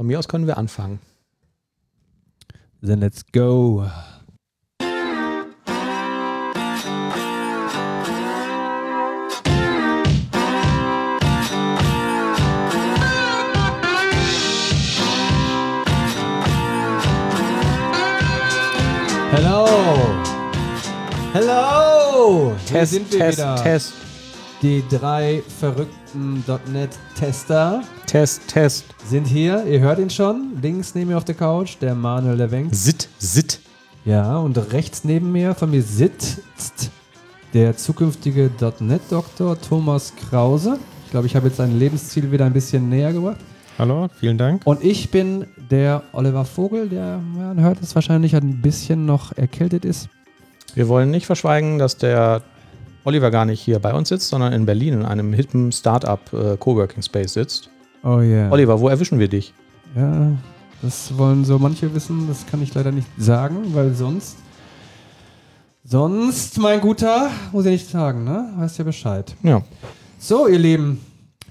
Von mir aus können wir anfangen. Then let's go. Hello. Hello. Test, sind wir Test, wieder. Test, Die drei verrückten .NET-Tester Test, Test. sind hier. Ihr hört ihn schon. Links neben mir auf der Couch der Manuel Lewenk. Sit, sit. Ja, und rechts neben mir von mir sitzt der zukünftige .NET-Doktor Thomas Krause. Ich glaube, ich habe jetzt sein Lebensziel wieder ein bisschen näher gebracht. Hallo, vielen Dank. Und ich bin der Oliver Vogel, der, man hört es wahrscheinlich, ein bisschen noch erkältet ist. Wir wollen nicht verschweigen, dass der Oliver gar nicht hier bei uns sitzt, sondern in Berlin in einem hippen Startup äh, Coworking Space sitzt. Oh yeah. Oliver, wo erwischen wir dich? Ja, das wollen so manche wissen, das kann ich leider nicht sagen, weil sonst. Sonst, mein Guter, muss ich nicht sagen, ne? Weißt ja Bescheid. Ja. So, ihr Lieben,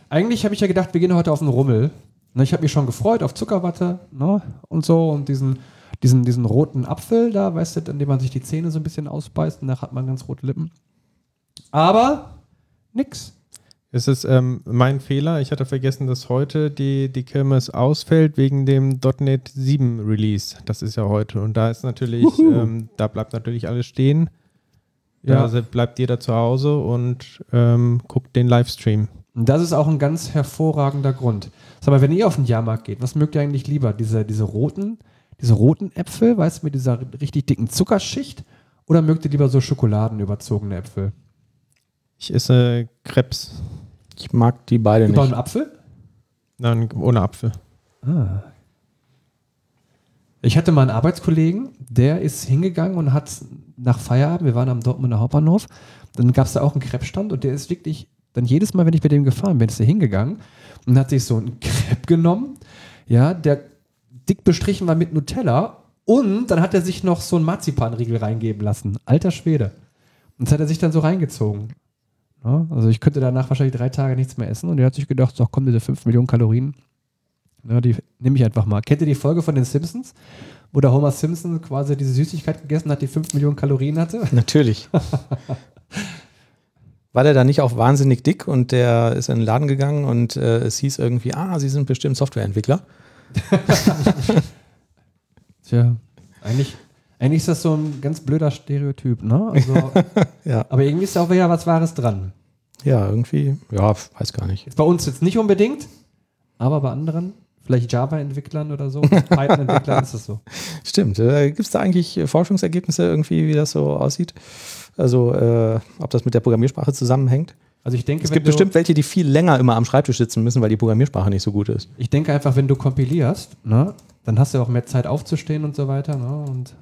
eigentlich habe ich ja gedacht, wir gehen heute auf den Rummel. Ne, ich habe mich schon gefreut auf Zuckerwatte ne? und so und diesen, diesen, diesen roten Apfel da, weißt du, an dem man sich die Zähne so ein bisschen ausbeißt und danach hat man ganz rote Lippen. Aber nix. Es ist ähm, mein Fehler. Ich hatte vergessen, dass heute die, die Kirmes ausfällt wegen dem .NET 7 Release. Das ist ja heute. Und da ist natürlich, ähm, da bleibt natürlich alles stehen. Ja. Da se- bleibt jeder zu Hause und ähm, guckt den Livestream. Und das ist auch ein ganz hervorragender Grund. Sag mal, wenn ihr auf den Jahrmarkt geht, was mögt ihr eigentlich lieber? Diese, diese roten, diese roten Äpfel, weißt du, mit dieser richtig dicken Zuckerschicht? Oder mögt ihr lieber so schokoladenüberzogene Äpfel? Ich esse Krebs. Ich mag die beide Über nicht. einen Apfel? Nein, ohne Apfel. Ich hatte mal einen Arbeitskollegen, der ist hingegangen und hat nach Feierabend, wir waren am Dortmunder Hauptbahnhof, dann gab es da auch einen Crepe-Stand und der ist wirklich, dann jedes Mal, wenn ich bei dem gefahren bin, ist er hingegangen und hat sich so einen Crepe genommen, ja, der dick bestrichen war mit Nutella und dann hat er sich noch so einen Marzipanriegel reingeben lassen. Alter Schwede. Und das hat er sich dann so reingezogen. Ja, also ich könnte danach wahrscheinlich drei Tage nichts mehr essen und er hat sich gedacht, so komm, diese 5 Millionen Kalorien, ja, die nehme ich einfach mal. Kennt ihr die Folge von den Simpsons, wo der Homer Simpson quasi diese Süßigkeit gegessen hat, die 5 Millionen Kalorien hatte? Natürlich. War der da nicht auch wahnsinnig dick und der ist in den Laden gegangen und äh, es hieß irgendwie, ah, Sie sind bestimmt Softwareentwickler. Tja, eigentlich, eigentlich ist das so ein ganz blöder Stereotyp, ne? Also, Ja. aber irgendwie ist da auch wieder was Wahres dran. Ja, irgendwie, ja, weiß gar nicht. Ist bei uns jetzt nicht unbedingt, aber bei anderen, vielleicht Java-Entwicklern oder so, Python-Entwicklern ist das so. Stimmt. Äh, Gibt es da eigentlich Forschungsergebnisse irgendwie, wie das so aussieht? Also, äh, ob das mit der Programmiersprache zusammenhängt? Also ich denke, Es gibt bestimmt welche, die viel länger immer am Schreibtisch sitzen müssen, weil die Programmiersprache nicht so gut ist. ich denke einfach, wenn du kompilierst, ne, dann hast du auch mehr Zeit aufzustehen und so weiter, ne? Und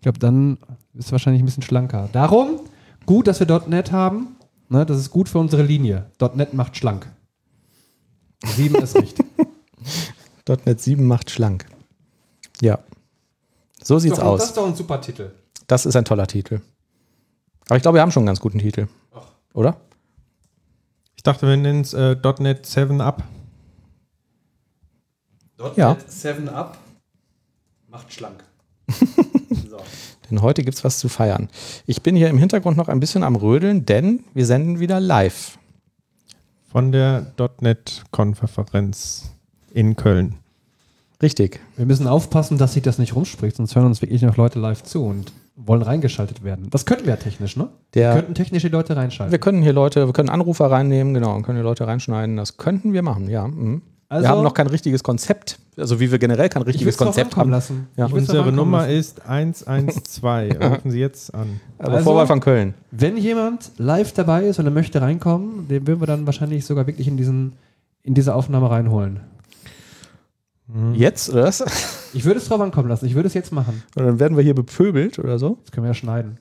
ich glaube, dann ist es wahrscheinlich ein bisschen schlanker. Darum, gut, dass wir .NET haben. Ne, das ist gut für unsere Linie. .NET macht schlank. 7 ist richtig. .NET 7 macht schlank. Ja. So sieht's Doch, aus. Das ist doch ein super Titel. Das ist ein toller Titel. Aber ich glaube, wir haben schon einen ganz guten Titel. Oder? Ich dachte, wir nennen es äh, .NET 7 Up. Ja. 7 Up macht schlank. Denn heute gibt's was zu feiern. Ich bin hier im Hintergrund noch ein bisschen am Rödeln, denn wir senden wieder live. Von der .NET-Konferenz in Köln. Richtig. Wir müssen aufpassen, dass sich das nicht rumspricht, sonst hören uns wirklich noch Leute live zu und wollen reingeschaltet werden. Das könnten wir ja technisch, ne? Der- wir könnten technisch die Leute reinschalten. Wir können hier Leute, wir können Anrufer reinnehmen, genau, und können hier Leute reinschneiden. Das könnten wir machen, ja. Mhm. Also- wir haben noch kein richtiges Konzept. Also wie wir generell kein ich richtiges Konzept haben. lassen. Ja. Unsere Nummer lassen. ist 112. Rufen Sie jetzt an. Aber Also- Vorwahl von Köln. Wenn jemand live dabei ist und er möchte reinkommen, den würden wir dann wahrscheinlich sogar wirklich in, diesen, in diese Aufnahme reinholen. Jetzt, oder was? Ich würde es drauf ankommen lassen. Ich würde es jetzt machen. Und dann werden wir hier bepöbelt oder so. Das können wir ja schneiden.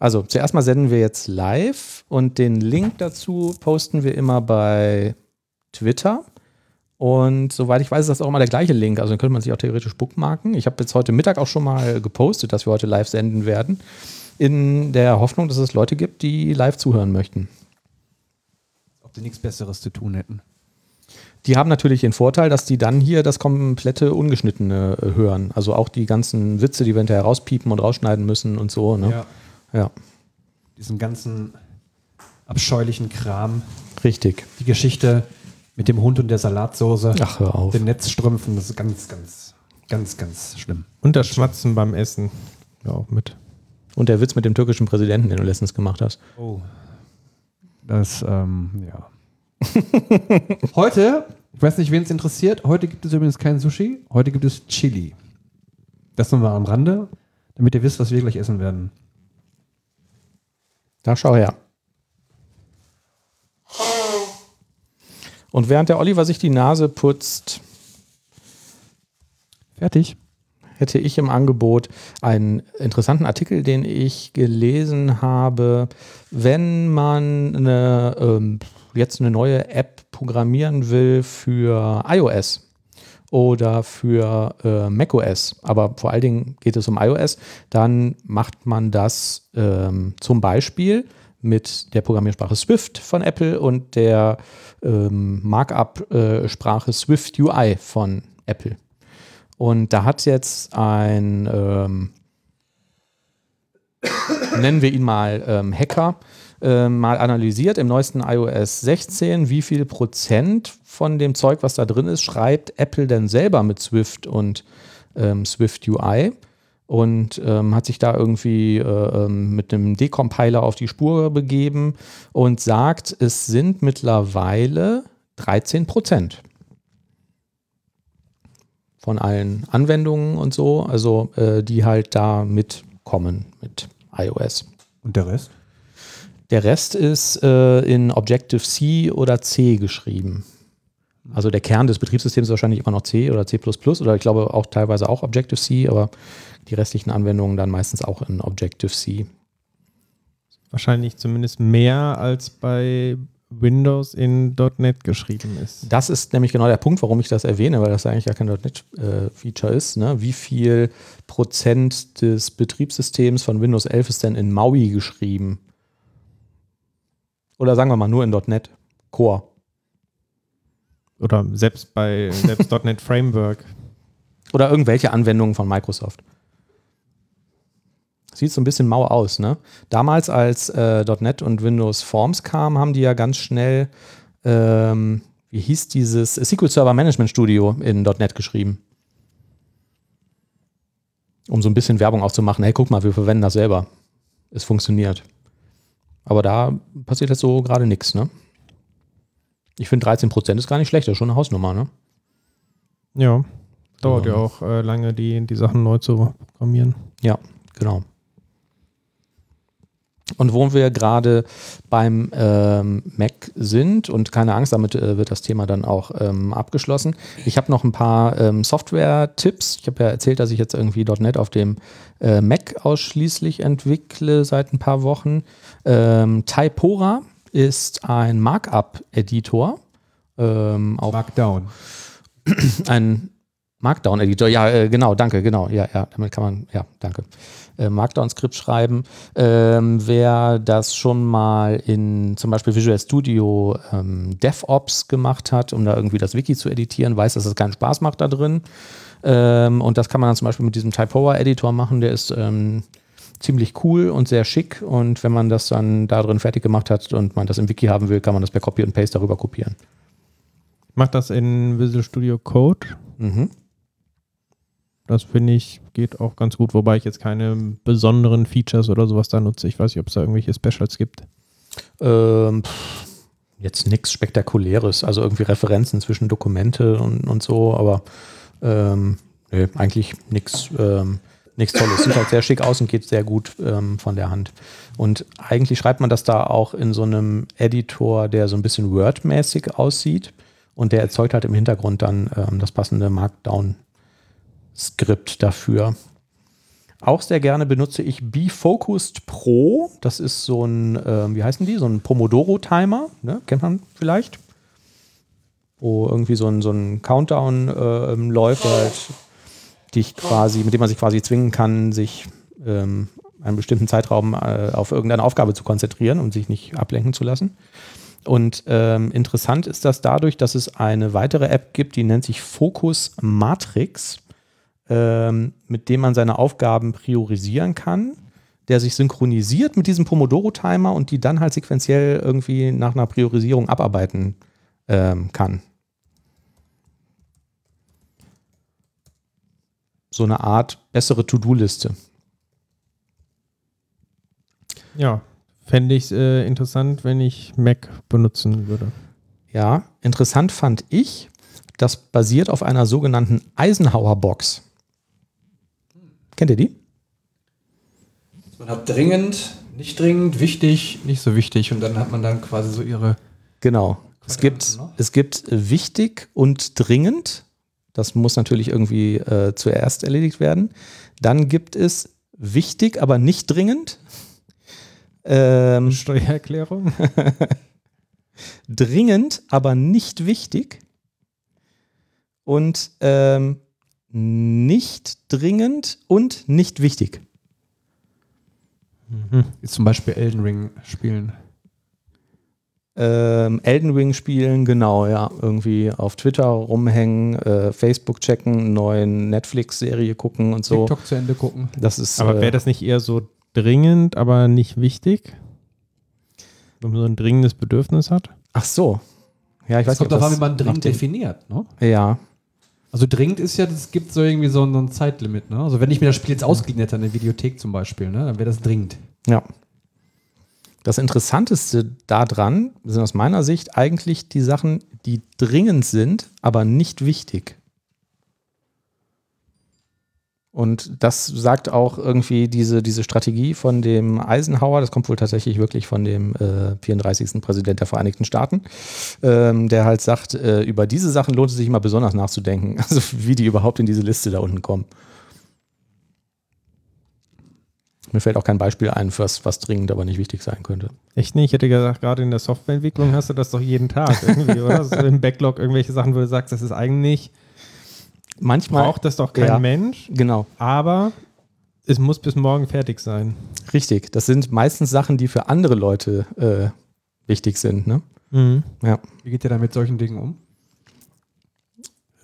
Also zuerst mal senden wir jetzt live und den Link dazu posten wir immer bei Twitter. Und soweit ich weiß, ist das auch immer der gleiche Link. Also den könnte man sich auch theoretisch bookmarken. Ich habe jetzt heute Mittag auch schon mal gepostet, dass wir heute live senden werden. In der Hoffnung, dass es Leute gibt, die live zuhören möchten. Ob sie nichts Besseres zu tun hätten. Die haben natürlich den Vorteil, dass die dann hier das komplette Ungeschnittene äh, hören. Also auch die ganzen Witze, die wir hinterher rauspiepen und rausschneiden müssen und so. Ne? Ja. ja, Diesen ganzen abscheulichen Kram. richtig. Die Geschichte mit dem Hund und der Salatsoße. Ach, hör auf. Den Netzstrümpfen, das ist ganz, ganz, ganz, ganz schlimm. Und das Schmatzen beim Essen. Ja, auch mit. Und der Witz mit dem türkischen Präsidenten, den du letztens gemacht hast. Oh. Das, ähm, ja. heute, ich weiß nicht, wen es interessiert, heute gibt es übrigens kein Sushi, heute gibt es Chili. Das nochmal am Rande, damit ihr wisst, was wir gleich essen werden. Da schau her. Und während der Oliver sich die Nase putzt, Fertig. hätte ich im Angebot einen interessanten Artikel, den ich gelesen habe. Wenn man eine, ähm, jetzt eine neue App programmieren will für iOS oder für äh, macOS, aber vor allen Dingen geht es um iOS, dann macht man das ähm, zum Beispiel mit der Programmiersprache Swift von Apple und der ähm, Markup-Sprache Swift UI von Apple. Und da hat jetzt ein, ähm, nennen wir ihn mal ähm, Hacker, ähm, mal analysiert im neuesten iOS 16, wie viel Prozent von dem Zeug, was da drin ist, schreibt Apple denn selber mit Swift und ähm, Swift UI und ähm, hat sich da irgendwie äh, ähm, mit einem Decompiler auf die Spur begeben und sagt, es sind mittlerweile 13 Prozent von allen Anwendungen und so, also äh, die halt da mitkommen mit iOS. Und der Rest? Der Rest ist äh, in Objective-C oder C geschrieben. Also der Kern des Betriebssystems ist wahrscheinlich immer noch C oder C++ oder ich glaube auch teilweise auch Objective-C, aber die restlichen Anwendungen dann meistens auch in Objective-C. Wahrscheinlich zumindest mehr als bei Windows in .NET geschrieben ist. Das ist nämlich genau der Punkt, warum ich das erwähne, weil das eigentlich gar kein .NET-Feature ist. Ne? Wie viel Prozent des Betriebssystems von Windows 11 ist denn in MAUI geschrieben? Oder sagen wir mal nur in .NET Core. Oder selbst bei selbst .NET Framework. Oder irgendwelche Anwendungen von Microsoft. Sieht so ein bisschen mau aus, ne? Damals, als äh, .NET und Windows Forms kamen, haben die ja ganz schnell, ähm, wie hieß dieses SQL Server Management Studio in .NET geschrieben. Um so ein bisschen Werbung auch zu machen. Hey, guck mal, wir verwenden das selber. Es funktioniert. Aber da passiert jetzt so gerade nichts, ne? Ich finde 13% ist gar nicht schlecht, das ist schon eine Hausnummer, ne? Ja. Dauert Ja. ja auch äh, lange, die, die Sachen neu zu programmieren. Ja, genau. Und wo wir gerade beim ähm, Mac sind, und keine Angst, damit äh, wird das Thema dann auch ähm, abgeschlossen. Ich habe noch ein paar ähm, Software-Tipps. Ich habe ja erzählt, dass ich jetzt irgendwie .NET auf dem äh, Mac ausschließlich entwickle seit ein paar Wochen. Ähm, Typora ist ein Markup-Editor. Ähm, Markdown. ein Markdown-Editor, ja, äh, genau, danke, genau, ja, ja, damit kann man, ja, danke. Äh, Markdown-Skript schreiben. Ähm, wer das schon mal in zum Beispiel Visual Studio ähm, DevOps gemacht hat, um da irgendwie das Wiki zu editieren, weiß, dass es keinen Spaß macht da drin. Ähm, und das kann man dann zum Beispiel mit diesem Typora-Editor machen, der ist ähm, ziemlich cool und sehr schick. Und wenn man das dann da drin fertig gemacht hat und man das im Wiki haben will, kann man das per Copy und Paste darüber kopieren. Macht das in Visual Studio Code. Mhm. Das finde ich, geht auch ganz gut, wobei ich jetzt keine besonderen Features oder sowas da nutze. Ich weiß nicht, ob es da irgendwelche Specials gibt. Ähm, jetzt nichts Spektakuläres, also irgendwie Referenzen zwischen Dokumente und, und so, aber ähm, nee, eigentlich nichts ähm, nichts Tolles. Sieht halt sehr schick aus und geht sehr gut ähm, von der Hand. Und eigentlich schreibt man das da auch in so einem Editor, der so ein bisschen Word-mäßig aussieht und der erzeugt halt im Hintergrund dann ähm, das passende Markdown-Skript dafür. Auch sehr gerne benutze ich BeFocused Pro. Das ist so ein, ähm, wie heißen die? So ein Pomodoro-Timer. Ne? Kennt man vielleicht? Wo irgendwie so ein, so ein Countdown ähm, läuft, halt dich quasi, mit dem man sich quasi zwingen kann, sich ähm, einen bestimmten Zeitraum äh, auf irgendeine Aufgabe zu konzentrieren und sich nicht ablenken zu lassen. Und ähm, interessant ist das dadurch, dass es eine weitere App gibt, die nennt sich Focus Matrix, ähm, mit dem man seine Aufgaben priorisieren kann, der sich synchronisiert mit diesem Pomodoro-Timer und die dann halt sequenziell irgendwie nach einer Priorisierung abarbeiten ähm, kann. So eine Art bessere To-Do-Liste. Ja, fände ich es äh, interessant, wenn ich Mac benutzen würde. Ja, interessant fand ich, das basiert auf einer sogenannten Eisenhower-Box. Kennt ihr die? Man hat dringend, nicht dringend, wichtig, nicht so wichtig. Und dann hat man dann quasi so ihre. Genau. Es gibt, es gibt wichtig und dringend. Das muss natürlich irgendwie äh, zuerst erledigt werden. Dann gibt es wichtig, aber nicht dringend. Ähm, Steuererklärung? dringend, aber nicht wichtig. Und ähm, nicht dringend und nicht wichtig. Jetzt zum Beispiel Elden Ring spielen. Ähm, Elden Ring spielen, genau, ja. Irgendwie auf Twitter rumhängen, äh, Facebook checken, neuen Netflix-Serie gucken und so. TikTok zu Ende gucken. Das ist. Aber äh, wäre das nicht eher so dringend, aber nicht wichtig? Wenn man so ein dringendes Bedürfnis hat? Ach so. Ja, ich Das weiß kommt nicht, ob darauf an, das wie man dringend definiert. Ne? Ja, Also dringend ist ja, es gibt so irgendwie so ein, so ein Zeitlimit. Ne? Also wenn ich mir das Spiel jetzt ausgeliehen hätte, eine Videothek zum Beispiel, ne? dann wäre das dringend. ja. Das Interessanteste daran sind aus meiner Sicht eigentlich die Sachen, die dringend sind, aber nicht wichtig. Und das sagt auch irgendwie diese, diese Strategie von dem Eisenhower, das kommt wohl tatsächlich wirklich von dem äh, 34. Präsident der Vereinigten Staaten, ähm, der halt sagt, äh, über diese Sachen lohnt es sich immer besonders nachzudenken, also wie die überhaupt in diese Liste da unten kommen. Mir fällt auch kein Beispiel ein, was, was dringend, aber nicht wichtig sein könnte. Echt nicht? Ich hätte gesagt, gerade in der Softwareentwicklung hast du das doch jeden Tag irgendwie, oder? So Im Backlog irgendwelche Sachen, wo du sagst, das ist eigentlich, Manchmal braucht das doch kein Ja. Mensch, Genau, aber es muss bis morgen fertig sein. richtig. Das sind meistens Sachen, die für andere Leute äh, wichtig sind. Ne? Ja. Wie geht ihr da mit solchen Dingen um?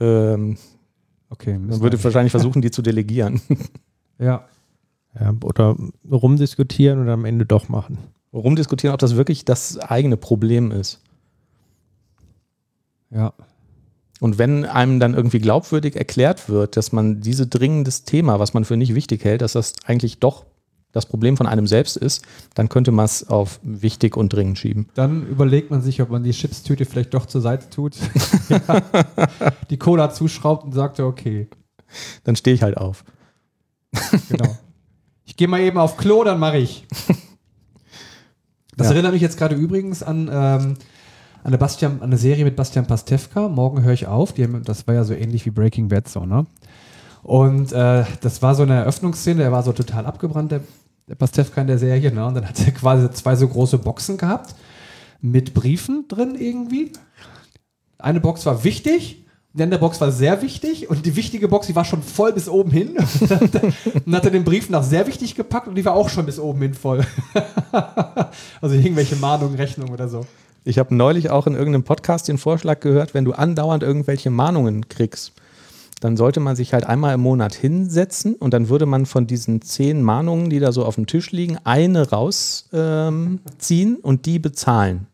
Ähm, Okay. man würde wahrscheinlich versuchen, die zu delegieren. ja. Ja, oder rumdiskutieren und am Ende doch machen. Rumdiskutieren, ob das wirklich das eigene Problem ist. Ja. Und wenn einem dann irgendwie glaubwürdig erklärt wird, dass man diese dringendes Thema, was man für nicht wichtig hält, dass das eigentlich doch das Problem von einem selbst ist, dann könnte man es auf wichtig und dringend schieben. Dann überlegt man sich, ob man die Chipstüte vielleicht doch zur Seite tut, die Cola zuschraubt und sagt, ja, okay, Dann stehe ich halt auf. genau. Ich gehe mal eben auf Klo, dann mache ich. Das Ja. erinnert mich jetzt gerade übrigens an, ähm, an, eine Bastian, an eine Serie mit Bastian Pastewka. Morgen höre ich auf. Die haben, das war ja so ähnlich wie Breaking Bad so, ne? Und äh, das war so eine Eröffnungsszene, der war so total abgebrannt, der, der Pastewka in der Serie, ne? Und dann hat er quasi zwei so große Boxen gehabt mit Briefen drin irgendwie. Eine Box war wichtig, die andere Box war sehr wichtig und die wichtige Box, die war schon voll bis oben hin. und hat er den Brief nach sehr wichtig gepackt und die war auch schon bis oben hin voll. also irgendwelche Mahnungen, Rechnungen oder so. Ich habe neulich auch in irgendeinem Podcast den Vorschlag gehört, wenn du andauernd irgendwelche Mahnungen kriegst, dann sollte man sich halt einmal im Monat hinsetzen und dann würde man von diesen zehn Mahnungen, die da so auf dem Tisch liegen, eine rausziehen ähm, und die bezahlen.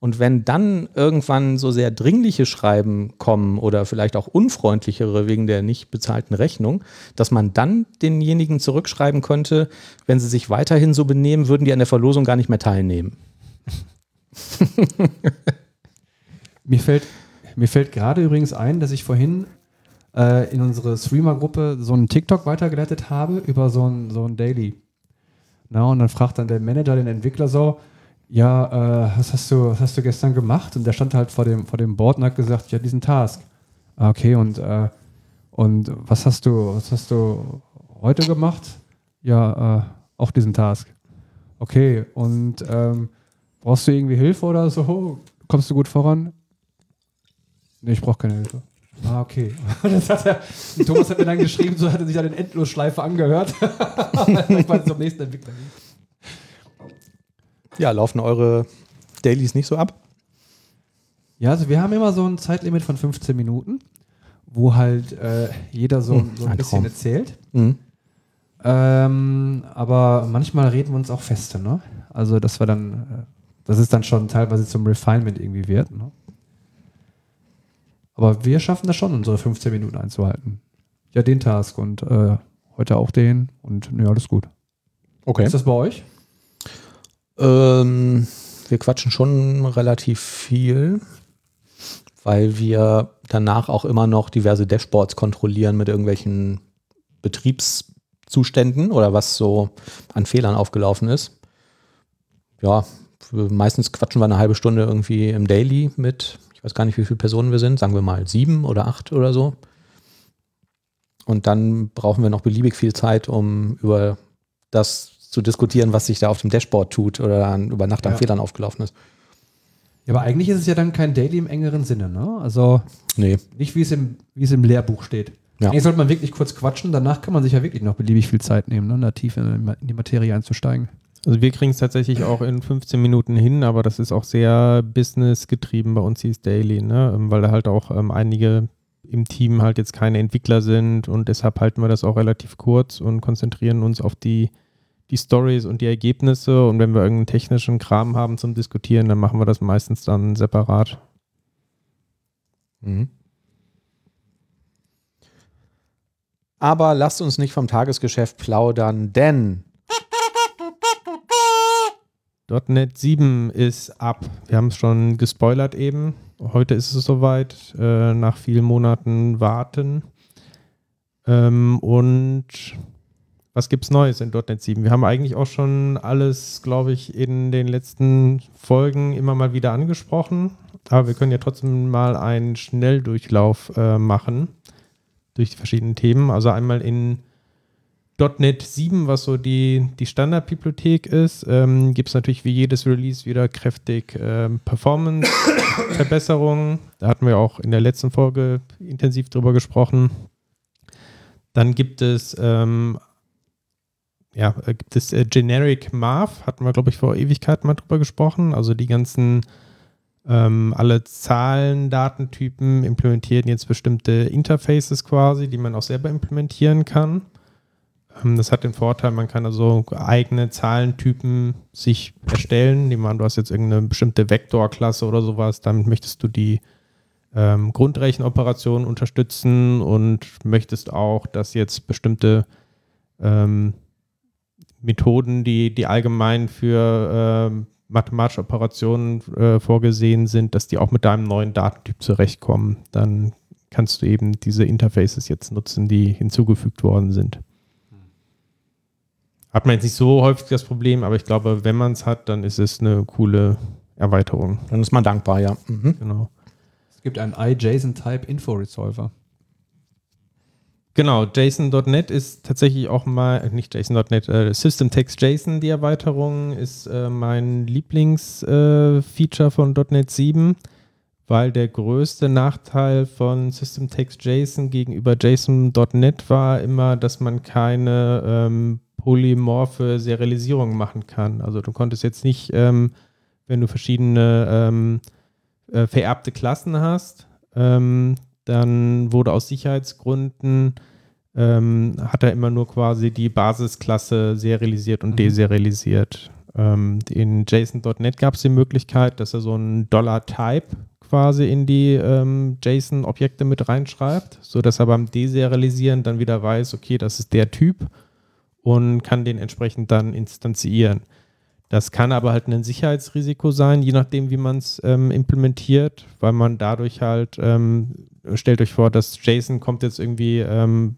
Und wenn dann irgendwann so sehr dringliche Schreiben kommen oder vielleicht auch unfreundlichere wegen der nicht bezahlten Rechnung, dass man dann denjenigen zurückschreiben könnte, wenn sie sich weiterhin so benehmen, würden die an der Verlosung gar nicht mehr teilnehmen. Mir fällt, mir fällt gerade übrigens ein, dass ich vorhin äh, in unsere Streamer-Gruppe so einen TikTok weitergeleitet habe über so ein, so ein Daily. Na, und dann fragt dann der Manager den Entwickler so, ja, äh, was, hast du, was hast du gestern gemacht? Und der stand halt vor dem, vor dem Board und hat gesagt, ja, diesen Task. Ah, okay, und, äh, und was hast du, was hast du heute gemacht? Ja, äh, auch diesen Task. Okay, und ähm, brauchst du irgendwie Hilfe oder so? Kommst du gut voran? Nee, ich brauche keine Hilfe. Ah, okay. Das hat er, Thomas hat mir dann geschrieben, so hat er sich an den Endlosschleife angehört. weil es zum nächsten Entwickler. Ja, laufen eure Dailies nicht so ab? Ja, also wir haben immer so ein Zeitlimit von 15 Minuten, wo halt äh, jeder so, Hm, so ein ein bisschen Traum. erzählt. Mhm. Ähm, aber manchmal reden wir uns auch feste, ne? Also, dass wir dann, äh, dass es dann schon teilweise zum Refinement irgendwie wird, ne? Aber wir schaffen das schon, unsere 15 Minuten einzuhalten. Ja, den Task und äh, heute auch den und ja, alles gut. Okay. Ist das bei euch? Ähm, wir quatschen schon relativ viel, weil wir danach auch immer noch diverse Dashboards kontrollieren mit irgendwelchen Betriebszuständen oder was so an Fehlern aufgelaufen ist. Ja, meistens quatschen wir eine halbe Stunde irgendwie im Daily mit, ich weiß gar nicht, wie viele Personen wir sind, sagen wir mal sieben oder acht oder so. Und dann brauchen wir noch beliebig viel Zeit, um über das zu diskutieren, was sich da auf dem Dashboard tut oder an, über Nacht an Ja. Fehlern aufgelaufen ist. Ja, aber eigentlich ist es ja dann kein Daily im engeren Sinne, ne? Also Nee. nicht wie es im, wie es im Lehrbuch steht. Ja. Eigentlich sollte man wirklich kurz quatschen, danach kann man sich ja wirklich noch beliebig viel Zeit nehmen, ne? da tief in, in die Materie einzusteigen. Also wir kriegen es tatsächlich auch in 15 Minuten hin, aber das ist auch sehr businessgetrieben bei uns hieß Daily, ne? Ähm, weil da halt auch ähm, einige im Team halt jetzt keine Entwickler sind und deshalb halten wir das auch relativ kurz und konzentrieren uns auf die, die Stories und die Ergebnisse und wenn wir irgendeinen technischen Kram haben zum Diskutieren, dann machen wir das meistens dann separat. Mhm. Aber lasst uns nicht vom Tagesgeschäft plaudern, denn .NET 7 ist ab. Wir haben es schon gespoilert eben. Heute ist es soweit, äh, nach vielen Monaten Warten. Ähm, und was gibt es Neues in .NET 7? Wir haben eigentlich auch schon alles, glaube ich, in den letzten Folgen immer mal wieder angesprochen. Aber wir können ja trotzdem mal einen Schnelldurchlauf äh, machen durch die verschiedenen Themen. Also einmal in .NET 7, was so die, die Standardbibliothek ist, ähm, gibt es natürlich wie jedes Release wieder kräftig ähm, Performance-Verbesserungen. Da hatten wir auch in der letzten Folge intensiv drüber gesprochen. Dann gibt es, ähm, ja, äh, gibt es äh, Generic Math, hatten wir, glaube ich, vor Ewigkeiten mal drüber gesprochen. Also die ganzen ähm, alle Zahlen, Datentypen implementieren jetzt bestimmte Interfaces quasi, die man auch selber implementieren kann. Ähm, Das hat den Vorteil, man kann also eigene Zahlentypen sich erstellen. Nehmen wir an, du hast jetzt irgendeine bestimmte Vektorklasse oder sowas, damit möchtest du die ähm, Grundrechenoperationen unterstützen und möchtest auch, dass jetzt bestimmte ähm, Methoden, die, die allgemein für ähm, mathematische Operationen äh, vorgesehen sind, dass die auch mit deinem neuen Datentyp zurechtkommen. Dann kannst du eben diese Interfaces jetzt nutzen, die hinzugefügt worden sind. Hat man jetzt nicht so häufig das Problem, aber ich glaube, wenn man es hat, dann ist es eine coole Erweiterung. dann ist man dankbar, ja. Mhm. Genau. Es gibt einen iJSON-Type Info Resolver. Genau, JSON.NET ist tatsächlich auch mal, äh, nicht JSON.NET, äh, System Text JSON, die Erweiterung, ist äh, mein Lieblingsfeature äh, von .NET 7, weil der größte Nachteil von System Text JSON gegenüber JSON.NET war immer, dass man keine ähm, polymorphe Serialisierung machen kann. Also du konntest jetzt nicht, ähm, wenn du verschiedene ähm, äh, vererbte Klassen hast, ähm, dann wurde aus Sicherheitsgründen ähm, hat er immer nur quasi die Basisklasse serialisiert und Mhm. deserialisiert. Ähm, in JSON.NET gab es die Möglichkeit, dass er so einen Dollar-Type quasi in die ähm, JSON-Objekte mit reinschreibt, sodass er beim Deserialisieren dann wieder weiß, okay, das ist der Typ und kann den entsprechend dann instanzieren. Das kann aber halt ein Sicherheitsrisiko sein, je nachdem, wie man es ähm, implementiert, weil man dadurch halt, ähm, stellt euch vor, dass JSON kommt jetzt irgendwie ähm,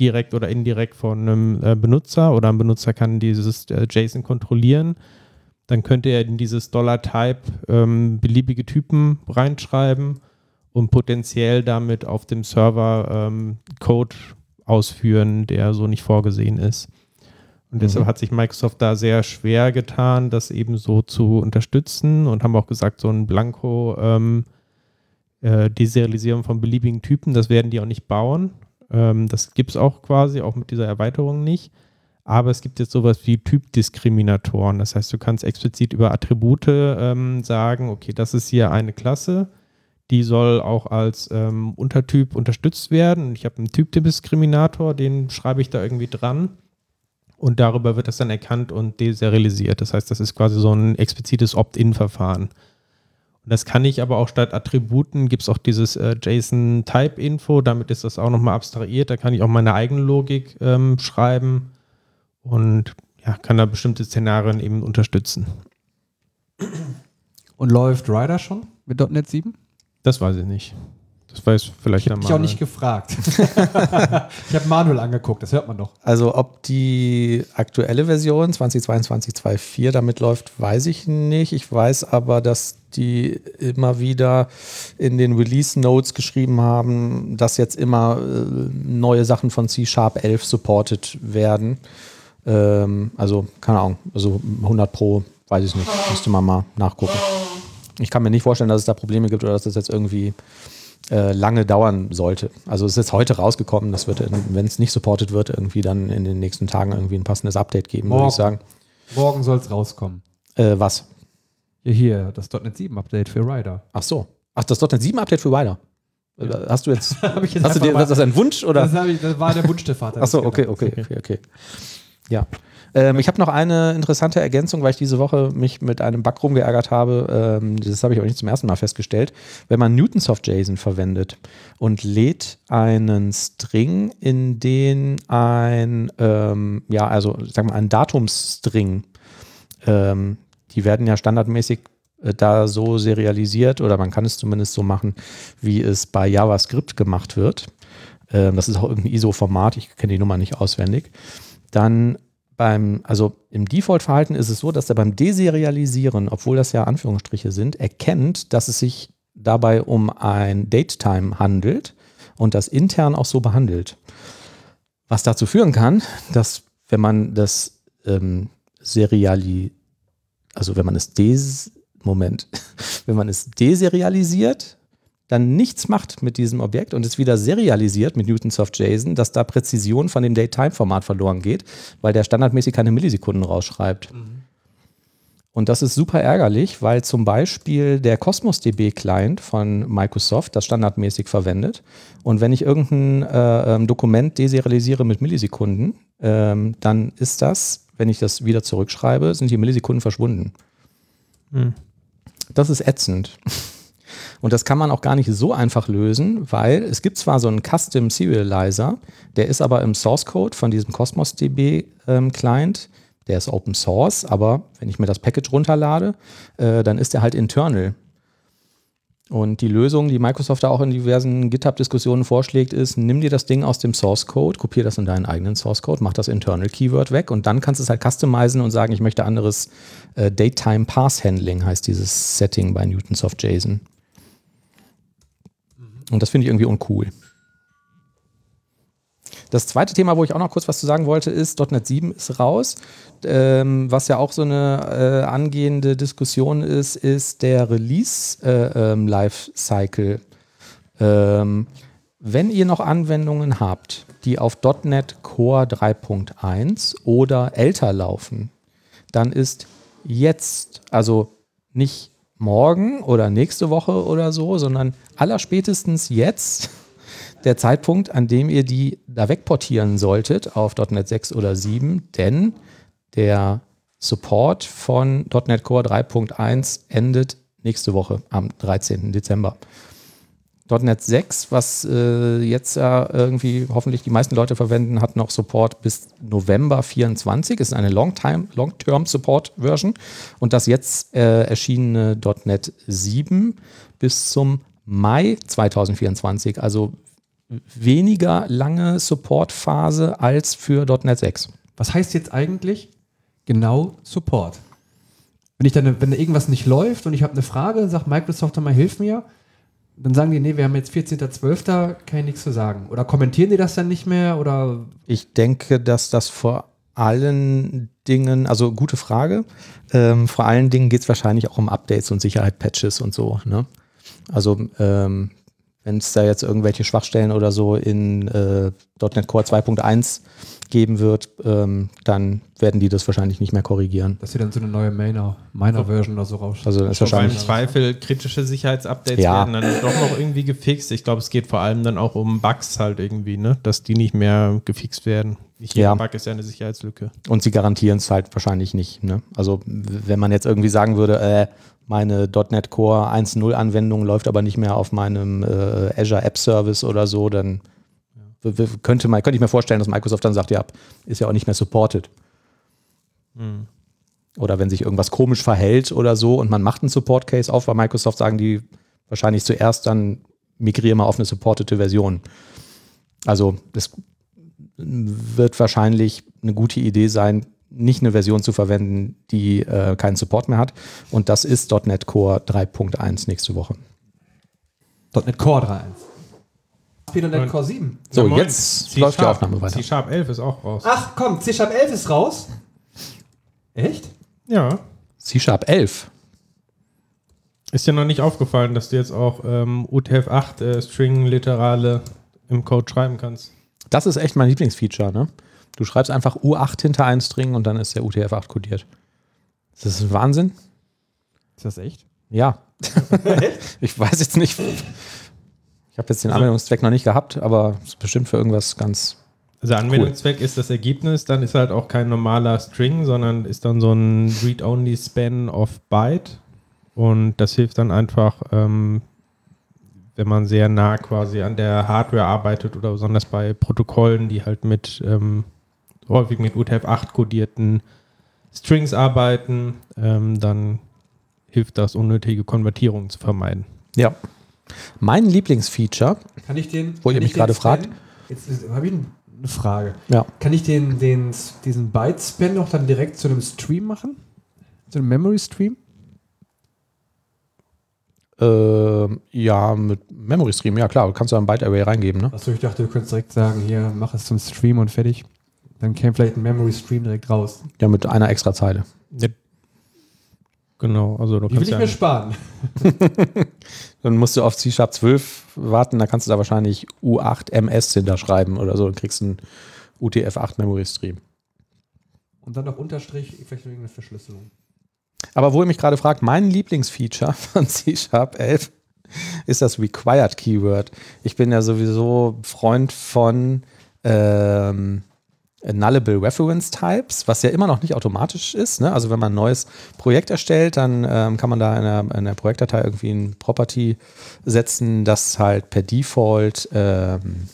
direkt oder indirekt von einem äh, Benutzer oder ein Benutzer kann dieses äh, JSON kontrollieren. Dann könnte er in dieses Dollar-Type ähm, beliebige Typen reinschreiben und potenziell damit auf dem Server ähm, Code ausführen, der so nicht vorgesehen ist. Und deshalb Mhm. hat sich Microsoft da sehr schwer getan, das eben so zu unterstützen und haben auch gesagt, so ein Blanko ähm, äh, Deserialisierung von beliebigen Typen, das werden die auch nicht bauen. Ähm, das gibt es auch quasi, auch mit dieser Erweiterung nicht. Aber es gibt jetzt sowas wie Typdiskriminatoren. Das heißt, du kannst explizit über Attribute ähm, sagen, okay, das ist hier eine Klasse, die soll auch als ähm, Untertyp unterstützt werden. Ich habe einen Typdiskriminator, den schreibe ich da irgendwie dran. Und darüber wird das dann erkannt und deserialisiert. Das heißt, das ist quasi so ein explizites Opt-in-Verfahren. Und das kann ich aber auch statt Attributen, gibt es auch dieses äh, JSON-Type-Info, damit ist das auch nochmal abstrahiert. Da kann ich auch meine eigene Logik ähm, schreiben und ja, kann da bestimmte Szenarien eben unterstützen. Und läuft Rider schon mit .NET 7? Das weiß ich nicht. Das weiß vielleicht Ich habe dich auch nicht gefragt. ich habe Manuel angeguckt, das hört man doch. Also ob die aktuelle Version 2022 2.4 damit läuft, weiß ich nicht. Ich weiß aber, dass die immer wieder in den Release Notes geschrieben haben, dass jetzt immer äh, neue Sachen von C Sharp 11 supported werden. Ähm, also keine Ahnung, also 100 Pro, weiß ich nicht, müsste man mal nachgucken. Ich kann mir nicht vorstellen, dass es da Probleme gibt oder dass das jetzt irgendwie äh, lange dauern sollte. Also es ist heute rausgekommen, das wird, wenn es nicht supported wird, irgendwie dann in den nächsten Tagen irgendwie ein passendes Update geben, würde ich sagen. Morgen soll es rauskommen. Äh, was? Ja, hier, das .NET 7 Update für Rider. Ach so. Ach, das .NET 7 Update für Rider. Äh, Hast du jetzt, ich jetzt hast du dir, mal- das ist ein Wunsch oder? Das, ich, das war der Wunsch der Vater. Ach so, okay, okay, okay, okay. Ja. Ähm, ich habe noch eine interessante Ergänzung, weil ich diese Woche mich mit einem Bug rumgeärgert habe. Ähm, das habe ich auch nicht zum ersten Mal festgestellt. Wenn man Newtonsoft JSON verwendet und lädt einen String, in den ein, ähm, ja, also sagen wir ein Datumsstring, ähm, die werden ja standardmäßig äh, da so serialisiert oder man kann es zumindest so machen, wie es bei JavaScript gemacht wird. Ähm, das ist auch irgendein ISO-Format, ich kenne die Nummer nicht auswendig. Dann beim, also im Default-Verhalten ist es so, dass er beim Deserialisieren, obwohl das ja Anführungsstriche sind, erkennt, dass es sich dabei um ein Datetime handelt und das intern auch so behandelt. Was dazu führen kann, dass wenn man das ähm, seriali, also wenn man es des, Moment, wenn man es deserialisiert, dann nichts macht mit diesem Objekt und es wieder serialisiert mit Newtonsoft JSON, dass da Präzision von dem Date-Time-Format verloren geht, weil der standardmäßig keine Millisekunden rausschreibt. Und das ist super ärgerlich, weil zum Beispiel der Cosmos DB Client von Microsoft das standardmäßig verwendet. Und wenn ich irgendein äh, ähm, Dokument deserialisiere mit Millisekunden, ähm, dann ist das, wenn ich das wieder zurückschreibe, sind die Millisekunden verschwunden. Hm. Das ist ätzend. Und das kann man auch gar nicht so einfach lösen, weil es gibt zwar so einen Custom Serializer, der ist aber im Source Code von diesem Cosmos DB ähm, Client, der ist Open Source, aber wenn ich mir das Package runterlade, äh, dann ist der halt internal. Und die Lösung, die Microsoft da auch in diversen GitHub-Diskussionen vorschlägt, ist, nimm dir das Ding aus dem Source Code, kopier das in deinen eigenen Source Code, mach das Internal Keyword weg und dann kannst du es halt customizen und sagen, ich möchte anderes äh, Datetime Pass Handling, heißt dieses Setting bei Newtonsoft JSON. Und das finde ich irgendwie uncool. Das zweite Thema, wo ich auch noch kurz was zu sagen wollte, ist, .NET 7 ist raus. Ähm, was ja auch so eine äh, angehende Diskussion ist, ist der Release-Lifecycle. ähm, wenn ihr noch Anwendungen habt, die auf .NET Core 3.1 oder älter laufen, dann ist jetzt, also nicht morgen oder nächste Woche oder so, sondern allerspätestens jetzt der Zeitpunkt, an dem ihr die da wegportieren solltet auf .NET 6 oder 7, denn der Support von .NET Core 3.1 endet nächste Woche am 13. Dezember. .NET 6, was äh, jetzt ja irgendwie hoffentlich die meisten Leute verwenden, hat noch Support bis November 24. Ist eine Long-Time, Long-Term Support Version. Und das jetzt äh, erschienene .NET 7 bis zum Mai 2024. Also weniger lange Supportphase als für .NET 6. Was heißt jetzt eigentlich genau Support? Wenn ich dann, wenn da irgendwas nicht läuft und ich habe eine Frage, sagt Microsoft dann mal, hilf mir, dann sagen die, nee, wir haben jetzt 14.12., kann ich nichts zu sagen. Oder kommentieren die das dann nicht mehr? Oder Ich denke, dass das vor allen Dingen, also gute Frage, ähm, vor allen Dingen geht es wahrscheinlich auch um Updates und Sicherheit-Patches und so. Ne? Also ähm, wenn es da jetzt irgendwelche Schwachstellen oder so in äh, .NET Core 2.1 geben wird, ähm, dann werden die das wahrscheinlich nicht mehr korrigieren. Dass sie dann so eine neue Minor, Minor Version oder so raus. Also ist Wobei im wahrscheinlich Zweifel kritische Sicherheitsupdates Ja. werden dann doch noch irgendwie gefixt. Ich glaube, es geht vor allem dann auch um Bugs halt irgendwie, ne? Dass die nicht mehr gefixt werden. Nicht jeder Ja. Bug ist ja eine Sicherheitslücke. und sie garantieren es halt wahrscheinlich nicht. Ne? Also wenn man jetzt irgendwie sagen würde, äh, meine .NET Core 1.0 Anwendung läuft aber nicht mehr auf meinem äh, Azure App Service oder so, dann könnte, man, könnte ich mir vorstellen, dass Microsoft dann sagt, ja, ist ja auch nicht mehr supported. Oder wenn sich irgendwas komisch verhält oder so und man macht einen Support Case auf, bei Microsoft sagen die wahrscheinlich zuerst dann migriere mal auf eine supportete Version. Also das wird wahrscheinlich eine gute Idee sein, nicht eine Version zu verwenden, die äh, keinen Support mehr hat. Und das ist .NET Core 3.1 nächste Woche. .NET Core 3.1. .NET Und- Core 7. So, Ja, jetzt C läuft die. Aufnahme weiter. C Sharp 11 ist auch raus. Ach komm, C Sharp 11 ist raus. Echt? Ja. C-Sharp 11. Ist dir noch nicht aufgefallen, dass du jetzt auch ähm, UTF-8 äh, String-Literale im Code schreiben kannst? Das ist echt mein Lieblingsfeature. Ne? Du schreibst einfach U8 hinter einen String und dann ist der UTF-8 kodiert. Das ist ein Wahnsinn. Ist das echt? Ja. ich weiß jetzt nicht. Ich habe jetzt den Anwendungszweck noch nicht gehabt, aber es ist bestimmt für irgendwas ganz. Also Anwendungszweck ist das Ergebnis, dann ist halt auch kein normaler String, sondern ist dann so ein Read-Only-Span of Byte. Und das hilft dann einfach, ähm, wenn man sehr nah quasi an der Hardware arbeitet oder besonders bei Protokollen, die halt mit ähm, häufig mit UTF-8 kodierten Strings arbeiten, ähm, dann hilft das, unnötige Konvertierungen zu vermeiden. Ja. Mein Lieblingsfeature, Kann ich den. Wo ihr mich gerade fragt. Jetzt habe ich eine Frage. ja, Kann ich den, den, diesen Byte-Span auch dann direkt zu einem Stream machen? Zu einem Memory-Stream? ähm, ja, mit Memory Stream, ja klar, kannst du ein Byte Array reingeben, ne? Achso, ich dachte, du könntest direkt sagen, hier, mach es zum Stream und fertig. Dann käme vielleicht ein Memory-Stream direkt raus. Ja, mit einer extra Zeile. Ja. Genau, also du Die will ich ja mir sparen. Dann musst du auf C-Sharp 12 warten, da kannst du da wahrscheinlich U8 MS hinterschreiben oder so, dann kriegst du einen UTF-8 Memory Stream. Und dann noch Unterstrich, vielleicht noch irgendeine Verschlüsselung. Aber wo ihr mich gerade fragt, mein Lieblingsfeature von C-Sharp 11 ist das Required Keyword. Ich bin ja sowieso Freund von ähm, Nullable Reference Types, was ja immer noch nicht automatisch ist. Ne? Also wenn man ein neues Projekt erstellt, dann ähm, kann man da in der, in der Projektdatei irgendwie ein Property setzen, das halt per Default ähm,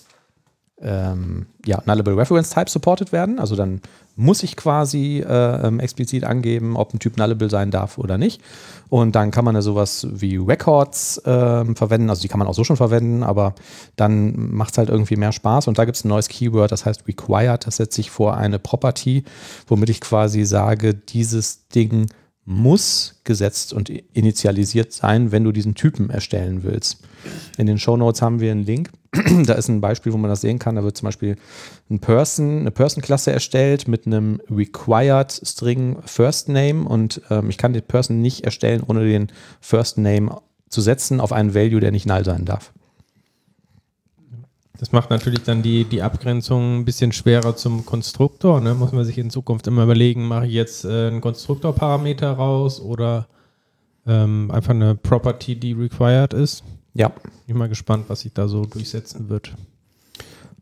ähm, ja, Nullable Reference Type supported werden. Also dann muss ich quasi äh, ähm, explizit angeben, ob ein Typ Nullable sein darf oder nicht. Und dann kann man ja sowas wie Records ähm, verwenden. Also die kann man auch so schon verwenden, aber dann macht es halt irgendwie mehr Spaß. Und da gibt es ein neues Keyword, das heißt Required. Das setze ich vor eine Property, womit ich quasi sage, dieses Ding muss gesetzt und initialisiert sein, wenn du diesen Typen erstellen willst. In den Shownotes haben wir einen Link. da ist ein Beispiel, wo man das sehen kann. Da wird zum Beispiel ein Person, eine Person-Klasse erstellt mit einem Required String First Name und ähm, ich kann die Person nicht erstellen, ohne den First Name zu setzen auf einen Value, der nicht null sein darf. Das macht natürlich dann die, die Abgrenzung ein bisschen schwerer zum Konstruktor. Ne? Muss man sich in Zukunft immer überlegen, mache ich jetzt äh, einen Konstruktorparameter raus oder ähm, einfach eine Property, die required ist. Ja, Bin mal gespannt, was sich da so durchsetzen wird.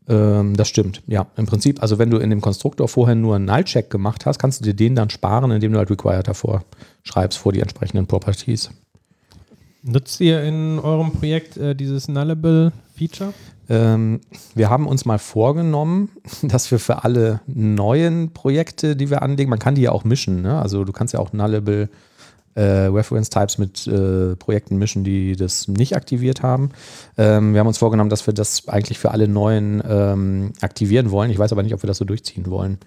ähm, das stimmt. Ja, im Prinzip, also wenn du in dem Konstruktor vorher nur einen Null-Check gemacht hast, kannst du dir den dann sparen, indem du halt Required davor schreibst, vor die entsprechenden Properties. Nutzt ihr in eurem Projekt äh, dieses Nullable Feature? Ähm, wir haben uns mal vorgenommen, dass wir für alle neuen Projekte, die wir anlegen, man kann die ja auch mischen. Ne? Also du kannst ja auch Nullable äh, Reference Types mit äh, Projekten mischen, die das nicht aktiviert haben. Ähm, wir haben uns vorgenommen, dass wir das eigentlich für alle neuen ähm, aktivieren wollen. Ich weiß aber nicht, ob wir das so durchziehen wollen.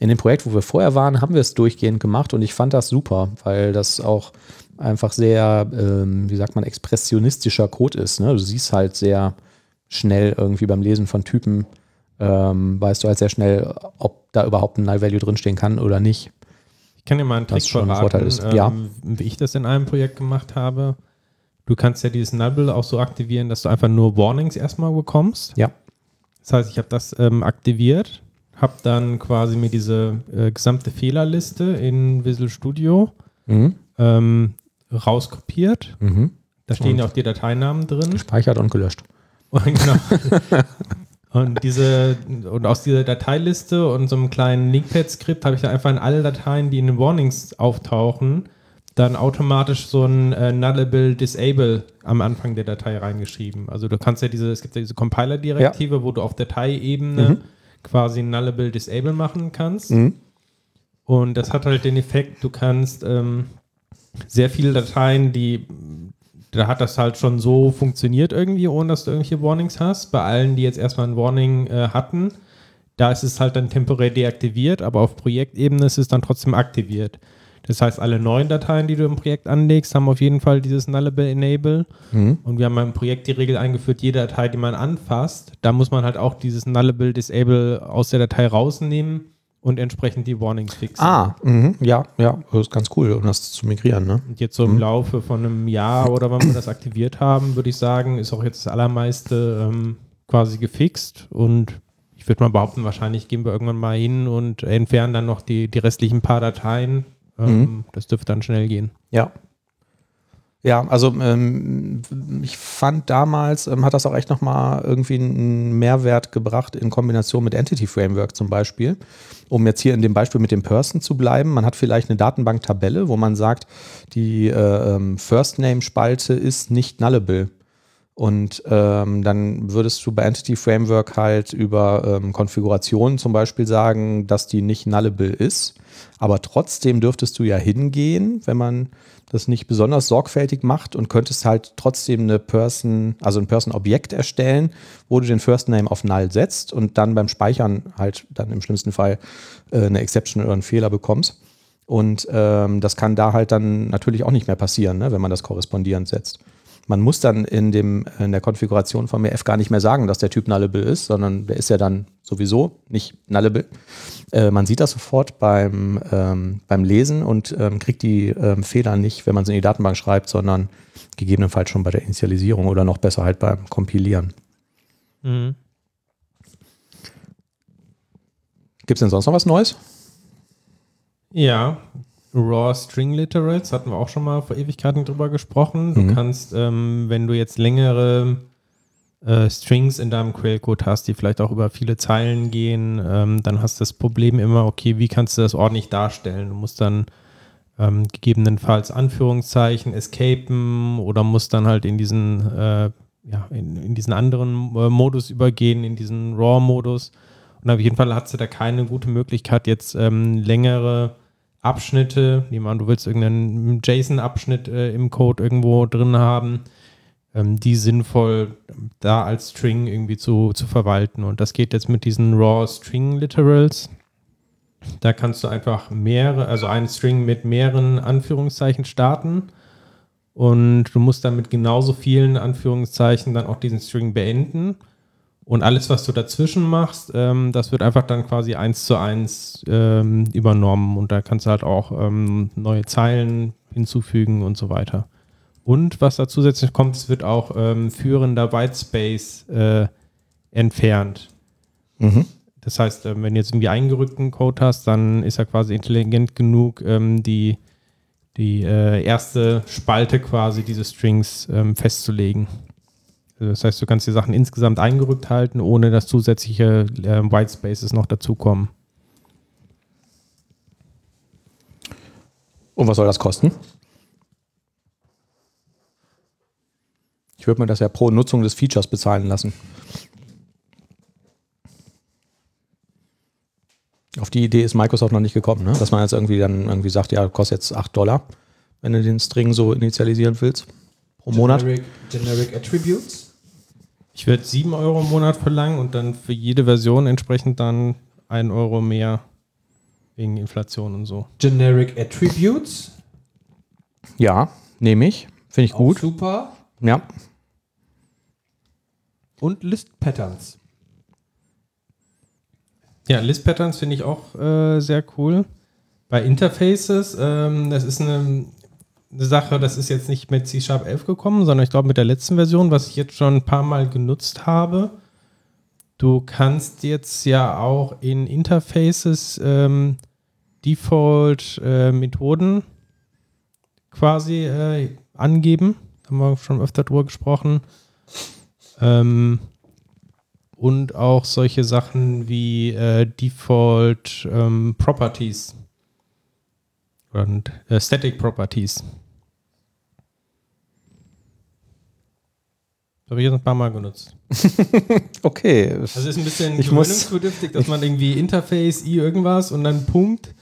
In dem Projekt, wo wir vorher waren, haben wir es durchgehend gemacht und ich fand das super, weil das auch einfach sehr, ähm, wie sagt man, expressionistischer Code ist. Ne? Du siehst halt sehr schnell irgendwie beim Lesen von Typen, ähm, weißt du halt sehr schnell, ob da überhaupt ein Null-Value drinstehen kann oder nicht. Ich kann dir mal einen Was Trick schon ein verraten, Vorteil ist, ähm, ja. wie ich das in einem Projekt gemacht habe. Du kannst ja dieses Null auch so aktivieren, dass du einfach nur Warnings erstmal bekommst. Ja. Das heißt, ich habe das ähm, aktiviert, habe dann quasi mir diese äh, gesamte Fehlerliste in Visual Studio Mhm. ähm, rauskopiert. Mhm. Da stehen ja auch die Dateinamen drin. Gespeichert und gelöscht. Und, genau. und diese und aus dieser Dateiliste und so einem kleinen Linkpad-Skript habe ich dann einfach in alle Dateien, die in den Warnings auftauchen, dann automatisch so ein äh, Nullable Disable am Anfang der Datei reingeschrieben. Also du kannst ja diese, es gibt ja diese Compiler-Direktive, wo du auf Dateiebene Mhm. quasi ein Nullable Disable machen kannst. Mhm. Und das hat halt den Effekt, du kannst ähm, sehr viele Dateien, die da hat das halt schon so funktioniert irgendwie, ohne dass du irgendwelche Warnings hast. Bei allen, die jetzt erstmal ein Warning äh, hatten, da ist es halt dann temporär deaktiviert, aber auf Projektebene ist es dann trotzdem aktiviert. Das heißt, alle neuen Dateien, die du im Projekt anlegst, haben auf jeden Fall dieses Nullable Enable. Mhm. Und wir haben beim Projekt die Regel eingeführt, jede Datei, die man anfasst, da muss man halt auch dieses Nullable Disable aus der Datei rausnehmen und entsprechend die Warnings fixen. Ah, mhm. ja, ja, das ist ganz cool, um das zu migrieren, ne? Und jetzt so im Laufe von einem Jahr oder wann wir das aktiviert haben, würde ich sagen, ist auch jetzt das Allermeiste ähm, quasi gefixt. Und ich würde mal behaupten, wahrscheinlich gehen wir irgendwann mal hin und entfernen dann noch die, die restlichen paar Dateien. Ähm, Das dürfte dann schnell gehen. Ja. Ja, also ähm, ich fand damals, ähm, hat das auch echt nochmal irgendwie einen Mehrwert gebracht in Kombination mit Entity Framework zum Beispiel. Um jetzt hier in dem Beispiel mit dem Person zu bleiben, man hat vielleicht eine Datenbanktabelle, wo man sagt, die äh, ähm, First Name Spalte ist nicht nullable. Und ähm, dann würdest du bei Entity Framework halt über ähm, Konfigurationen zum Beispiel sagen, dass die nicht nullable ist. Aber trotzdem dürftest du ja hingehen, wenn man das nicht besonders sorgfältig macht und könntest halt trotzdem eine Person, also ein Person-Objekt erstellen, wo du den First Name auf Null setzt und dann beim Speichern halt dann im schlimmsten Fall äh, eine Exception oder einen Fehler bekommst. Und ähm, das kann da halt dann natürlich auch nicht mehr passieren, ne, wenn man das korrespondierend setzt. Man muss dann in, dem, in der Konfiguration von MF gar nicht mehr sagen, dass der Typ nullable ist, sondern der ist ja dann sowieso nicht nullable. Äh, man sieht das sofort beim, ähm, beim Lesen und ähm, kriegt die ähm, Fehler nicht, wenn man sie in die Datenbank schreibt, sondern gegebenenfalls schon bei der Initialisierung oder noch besser halt beim Kompilieren. Gibt es denn sonst noch was Neues? Ja, Raw String Literals hatten wir auch schon mal vor Ewigkeiten drüber gesprochen. Du Mhm. kannst, ähm, wenn du jetzt längere äh, Strings in deinem Quellcode hast, die vielleicht auch über viele Zeilen gehen, ähm, dann hast du das Problem immer, okay, wie kannst du das ordentlich darstellen? Du musst dann ähm, gegebenenfalls Anführungszeichen escapen oder musst dann halt in diesen, äh, ja, in, in diesen anderen äh, Modus übergehen, in diesen RAW-Modus. Und auf jeden Fall hat sie da keine gute Möglichkeit, jetzt ähm, längere Abschnitte, nehmen an, du willst irgendeinen JSON-Abschnitt äh, im Code irgendwo drin haben, ähm, die sinnvoll da als String irgendwie zu, zu verwalten. Und das geht jetzt mit diesen Raw String Literals. Da kannst du einfach mehrere, also einen String mit mehreren Anführungszeichen starten und du musst dann mit genauso vielen Anführungszeichen dann auch diesen String beenden. Und alles, was du dazwischen machst, ähm, das wird einfach dann quasi eins zu eins ähm, übernommen. Und da kannst du halt auch ähm, neue Zeilen hinzufügen und so weiter. Und was da zusätzlich kommt, es wird auch ähm, führender Whitespace äh, entfernt. Mhm. Das heißt, ähm, wenn du jetzt irgendwie eingerückten Code hast, dann ist er quasi intelligent genug, ähm, die, die äh, erste Spalte quasi dieses Strings festzulegen. Das heißt, du kannst die Sachen insgesamt eingerückt halten, ohne dass zusätzliche äh, Whitespaces noch dazukommen. Und was soll das kosten? Ich würde mir das ja pro Nutzung des Features bezahlen lassen. Auf die Idee ist Microsoft noch nicht gekommen, ne? dass man jetzt irgendwie dann irgendwie sagt, ja, kostet jetzt 8 Dollar, wenn du den String so initialisieren willst. Pro Monat. Generic, Generic Attributes. Ich würde 7 Euro im Monat verlangen und dann für jede Version entsprechend dann 1 Euro mehr wegen Inflation und so. Generic Attributes. Ja, nehme ich. Finde ich Auch gut. Super. Ja. Und List Patterns. Ja, List Patterns finde ich auch äh, sehr cool. Bei Interfaces, ähm, das ist eine, eine Sache, das ist jetzt nicht mit C-Sharp 11 gekommen, sondern ich glaube mit der letzten Version, was ich jetzt schon ein paar Mal genutzt habe. Du kannst jetzt ja auch in Interfaces ähm, Default-Methoden quasi äh, angeben. Haben wir schon öfter drüber gesprochen. Ähm, und auch solche Sachen wie äh, Default ähm, Properties und äh, Static Properties. Das habe ich jetzt ein paar Mal genutzt. Okay. Also ist ein bisschen Ich gewöhnungsbedürftig, dass man irgendwie Interface, i irgendwas und dann Punkt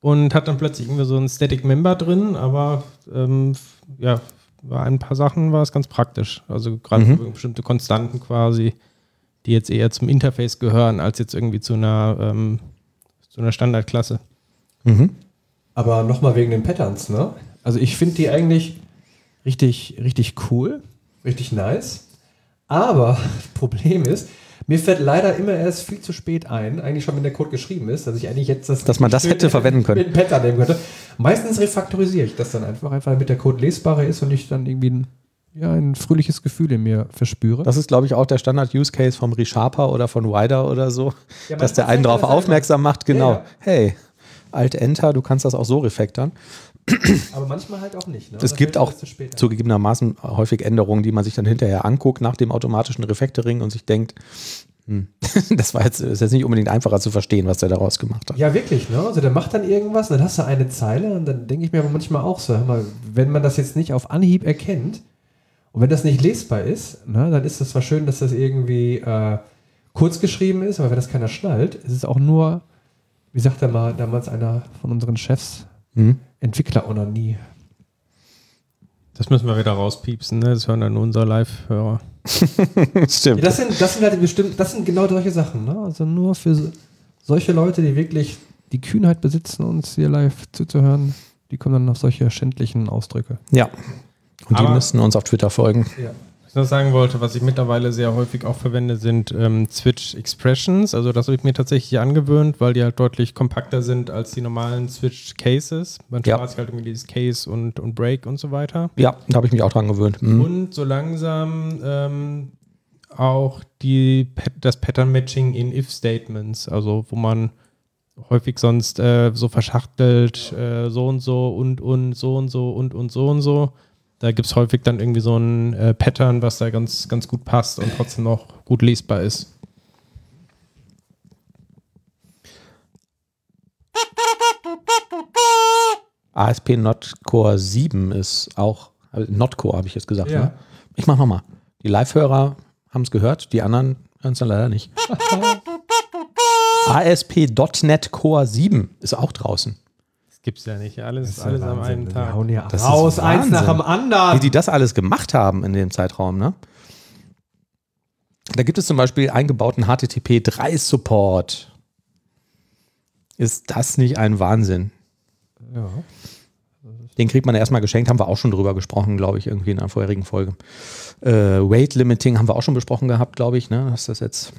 und hat dann plötzlich irgendwie so ein Static Member drin, aber ähm, ja, bei ein paar Sachen war es ganz praktisch. Also gerade Mhm. bestimmte Konstanten quasi, die jetzt eher zum Interface gehören, als jetzt irgendwie zu einer, ähm, zu einer Standardklasse. Mhm. Aber nochmal wegen den Patterns, ne? Also ich finde die eigentlich richtig, richtig cool, richtig nice. Aber das Problem ist, mir fällt leider immer erst viel zu spät ein, eigentlich schon wenn der Code geschrieben ist, dass ich eigentlich jetzt das Dass man das hätte verwenden können. Mit Pattern nehmen könnte. Meistens refaktorisiere ich das dann einfach, einfach damit der Code lesbarer ist und ich dann irgendwie ein, ja, ein fröhliches Gefühl in mir verspüre. Das ist, glaube ich, auch der Standard-Use-Case vom Resharper oder von Wider oder so, Ja, dass der einen darauf aufmerksam macht, genau. Ja, ja. Hey, Alt-Enter, du kannst das auch so refactoren. Aber manchmal halt auch nicht. Ne? Es gibt auch zugegebenermaßen häufig Änderungen, die man sich dann hinterher anguckt nach dem automatischen Refactoring und sich denkt, hm, das war jetzt, ist jetzt nicht unbedingt einfacher zu verstehen, was der daraus gemacht hat. Ja, wirklich, ne? Also der macht dann irgendwas, und dann hast du eine Zeile und dann denke ich mir aber manchmal auch so, mal, wenn man das jetzt nicht auf Anhieb erkennt und wenn das nicht lesbar ist, ne, dann ist das zwar schön, dass das irgendwie äh, kurz geschrieben ist, aber wenn das keiner schnallt, ist es auch nur, wie sagt er mal damals einer von unseren Chefs, Hm? Entwickler-Onanie. Das müssen wir wieder rauspiepsen, ne? Das hören dann nur unsere Live-Hörer. Stimmt. Ja, das sind, das sind halt bestimmt, das sind genau solche Sachen, ne? Also nur für so, solche Leute, die wirklich die Kühnheit besitzen, uns hier live zuzuhören, die kommen dann auf solche schändlichen Ausdrücke. ja. Und die Aber- müssen uns auf Twitter folgen. Ja. Was ich noch sagen wollte, was ich mittlerweile sehr häufig auch verwende, sind ähm, Switch Expressions. Also das habe ich mir tatsächlich angewöhnt, weil die halt deutlich kompakter sind als die normalen Switch Cases. Man Ja. spart sich halt irgendwie dieses Case und, und Break und so weiter. Ja, da habe ich mich auch dran gewöhnt. Mhm. Und so langsam ähm, auch die, das Pattern Matching in If-Statements, also wo man häufig sonst äh, so verschachtelt, äh, so und so und und so und so und und so und so. Da gibt es häufig dann irgendwie so ein äh, Pattern, was da ganz, ganz gut passt und trotzdem noch gut lesbar ist. ASP Not Core 7 ist auch, äh, Not Core habe ich jetzt gesagt. Ja. Ne? Ich mache nochmal. Die Live-Hörer haben es gehört, die anderen hören es dann leider nicht. ASP.NET Core 7 ist auch draußen. Das gibt es ja nicht. Alles, alles ja am einen Tag. hauen hier Das ist raus, eins nach dem anderen. Wie die das alles gemacht haben in dem Zeitraum, ne? Da gibt es zum Beispiel eingebauten HTTP 3 Support. Ist das nicht ein Wahnsinn? ja. Den kriegt man erstmal geschenkt, haben wir auch schon drüber gesprochen, glaube ich, irgendwie in einer vorherigen Folge. Äh, Weight Limiting haben wir auch schon besprochen gehabt, glaube ich, ne? Dass das jetzt.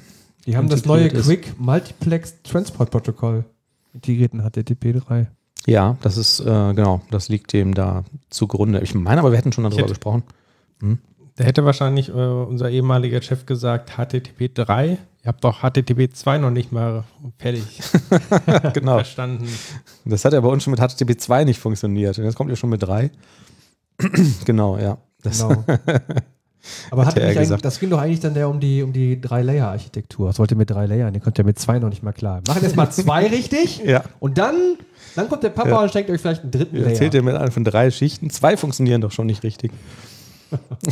Die haben das neue ist. Quick Multiplex Transport Protokoll integriert in HTTP 3. Ja, das ist, äh, genau, das liegt dem da zugrunde. Ich meine aber, wir hätten schon darüber hätte- gesprochen. Da hätte wahrscheinlich äh, unser ehemaliger Chef gesagt, HTTP 3. Ihr habt doch HTTP 2 noch nicht mal fertig genau. verstanden. Das hat ja bei uns schon mit HTTP 2 nicht funktioniert. Und jetzt kommt ja schon mit 3. genau, ja. Das, Genau. Aber hat er gesagt. das ging doch eigentlich dann der um die, um die Drei-Layer-Architektur. Wollte mit drei Layern, ihr könnt ja mit zwei noch nicht mal klar. Machen jetzt mal zwei richtig Ja. und dann, dann kommt der Papa Ja. und schenkt euch vielleicht einen dritten Layer. erzählt ihr mit einem von drei Schichten. Zwei funktionieren doch schon nicht richtig.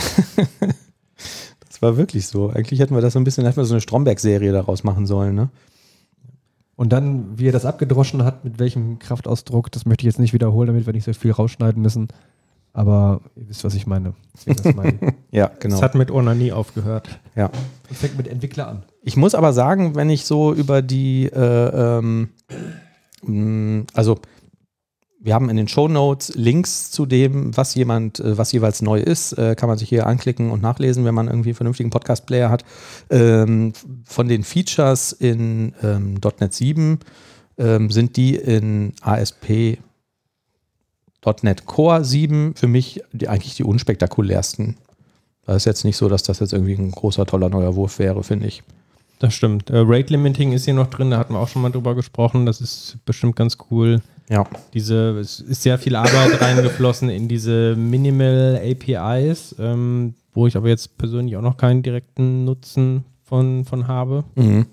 das war wirklich so. Eigentlich hätten wir das so ein bisschen, hätten wir so eine Stromberg-Serie daraus machen sollen, ne? Und dann, wie er das abgedroschen hat, mit welchem Kraftausdruck, das möchte ich jetzt nicht wiederholen, damit wir nicht so viel rausschneiden müssen. Aber ihr wisst, was ich meine. Deswegen das mal- Ja, genau. Das hat mit Orna nie aufgehört. ja. Und fängt mit Entwickler an. Ich muss aber sagen, wenn ich so über die, äh, ähm, also wir haben in den Show Notes Links zu dem, was jemand, äh, was jeweils neu ist, äh, kann man sich hier anklicken und nachlesen, wenn man irgendwie einen vernünftigen Podcast-Player hat. Ähm, von den Features in ähm, .NET 7 ähm, sind die in ASP .NET Core 7 für mich die, eigentlich die unspektakulärsten. Das ist jetzt nicht so, dass das jetzt irgendwie ein großer, toller neuer Wurf wäre, finde ich. Das stimmt. Äh, Rate Limiting ist hier noch drin, da hatten wir auch schon mal drüber gesprochen. Das ist bestimmt ganz cool. Ja. Diese, es ist sehr viel Arbeit reingeflossen in diese Minimal APIs, ähm, wo ich aber jetzt persönlich auch noch keinen direkten Nutzen von, von habe. Mhm.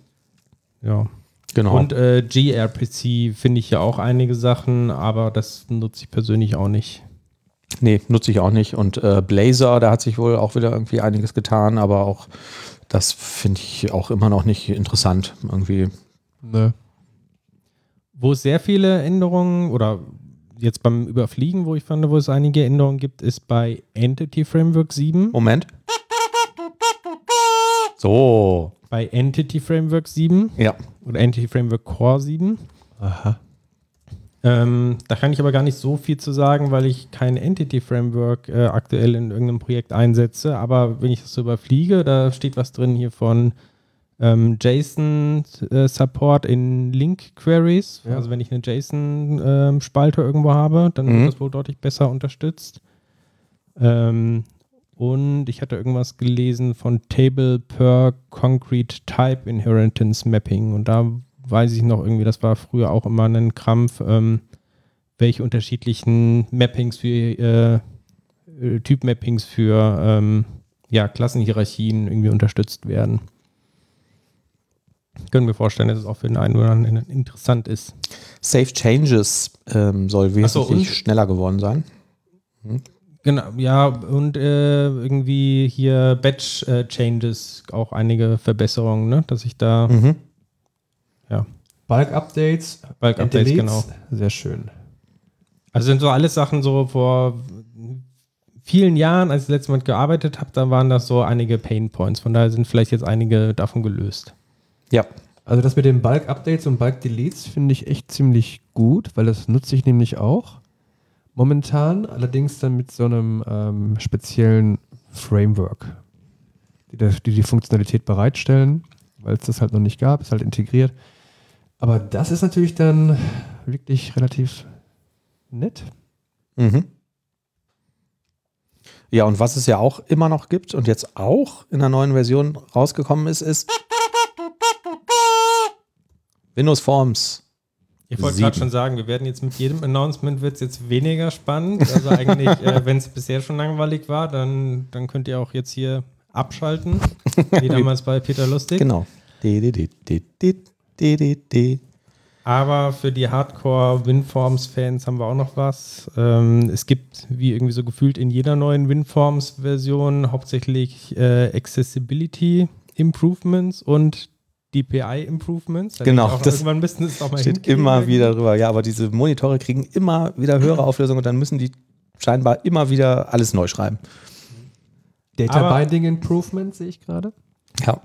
Ja. Genau. Und äh, gRPC finde ich ja auch einige Sachen, aber das nutze ich persönlich auch nicht. Nee, nutze ich auch nicht. Und äh, Blazor, da hat sich wohl auch wieder irgendwie einiges getan, aber auch das finde ich auch immer noch nicht interessant. Irgendwie. Ne. Wo es sehr viele Änderungen oder jetzt beim Überfliegen, wo ich fand, wo es einige Änderungen gibt, ist bei Entity Framework 7. Moment. So. Bei Entity Framework 7 Ja. oder Entity Framework Core 7. Aha. Ähm, da kann ich aber gar nicht so viel zu sagen, weil ich kein Entity Framework äh, aktuell in irgendeinem Projekt einsetze. Aber wenn ich das so überfliege, da steht was drin hier von ähm, JSON äh, Support in Link Queries. Ja. Also wenn ich eine JSON-Spalte irgendwo habe, dann Mhm. wird das wohl deutlich besser unterstützt. Ähm, und ich hatte irgendwas gelesen von Table per Concrete Type Inheritance Mapping. Und da weiß ich noch irgendwie, das war früher auch immer ein Krampf, ähm, welche unterschiedlichen Mappings für äh, äh, Typ-Mappings für ähm, ja, Klassenhierarchien irgendwie unterstützt werden. Können wir vorstellen, dass es auch für den einen oder anderen interessant ist. Safe Changes ähm, soll so, wesentlich und- schneller geworden sein. Genau, ja, und äh, irgendwie hier Batch äh, Changes, auch einige Verbesserungen, ne? dass ich da Mhm. Bulk-Updates, Bulk Updates, Deletes. genau. Sehr schön. Also sind so alles Sachen so vor vielen Jahren, als ich letztes Mal gearbeitet habe, da waren das so einige Pain Points. Von daher sind vielleicht jetzt einige davon gelöst. Ja. Also das mit den Bulk-Updates und Bulk-Deletes finde ich echt ziemlich gut, weil das nutze ich nämlich auch. Momentan allerdings dann mit so einem ähm, speziellen Framework, die, das, die die Funktionalität bereitstellen, weil es das halt noch nicht gab, ist halt integriert. Aber das ist natürlich dann wirklich relativ nett. Mhm. Ja, und was es ja auch immer noch gibt und jetzt auch in der neuen Version rausgekommen ist, ist Windows Forms. Ich wollte gerade schon sagen, wir werden jetzt mit jedem Announcement wird es jetzt weniger spannend. Also eigentlich, äh, wenn es bisher schon langweilig war, dann, dann könnt ihr auch jetzt hier abschalten. Wie damals bei Peter Lustig. Genau. D, D, D, D, D, D, D, D. Aber für die Hardcore-Winforms-Fans haben wir auch noch was. Ähm, es gibt, wie irgendwie so gefühlt in jeder neuen Winforms-Version, hauptsächlich äh, Accessibility Improvements und DPI Improvements. Da Genau, das irgendwann müssen es auch mal Steht immer wieder drüber. Ja, aber diese Monitore kriegen immer wieder höhere Auflösung und dann müssen die scheinbar immer wieder alles neu schreiben. Data Aber- Binding Improvement sehe ich gerade. Ja.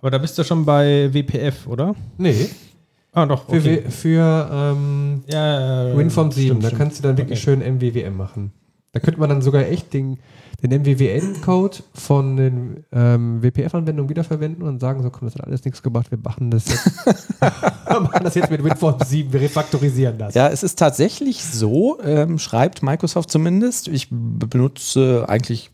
Aber da bist du schon bei WPF, oder? Nee, Ah, doch. für, Okay. für ähm, Ja, WinForm 7, stimmt, da stimmt. kannst du dann wirklich schön MWWM machen. Da könnte man dann sogar echt den, den MWWN-Code von den ähm, WPF-Anwendungen wiederverwenden und sagen, so komm, das hat alles nichts gebracht, wir machen das jetzt, wir machen das jetzt mit WinForm 7, wir refaktorisieren das. Ja, es ist tatsächlich so, ähm, schreibt Microsoft zumindest. Ich benutze eigentlich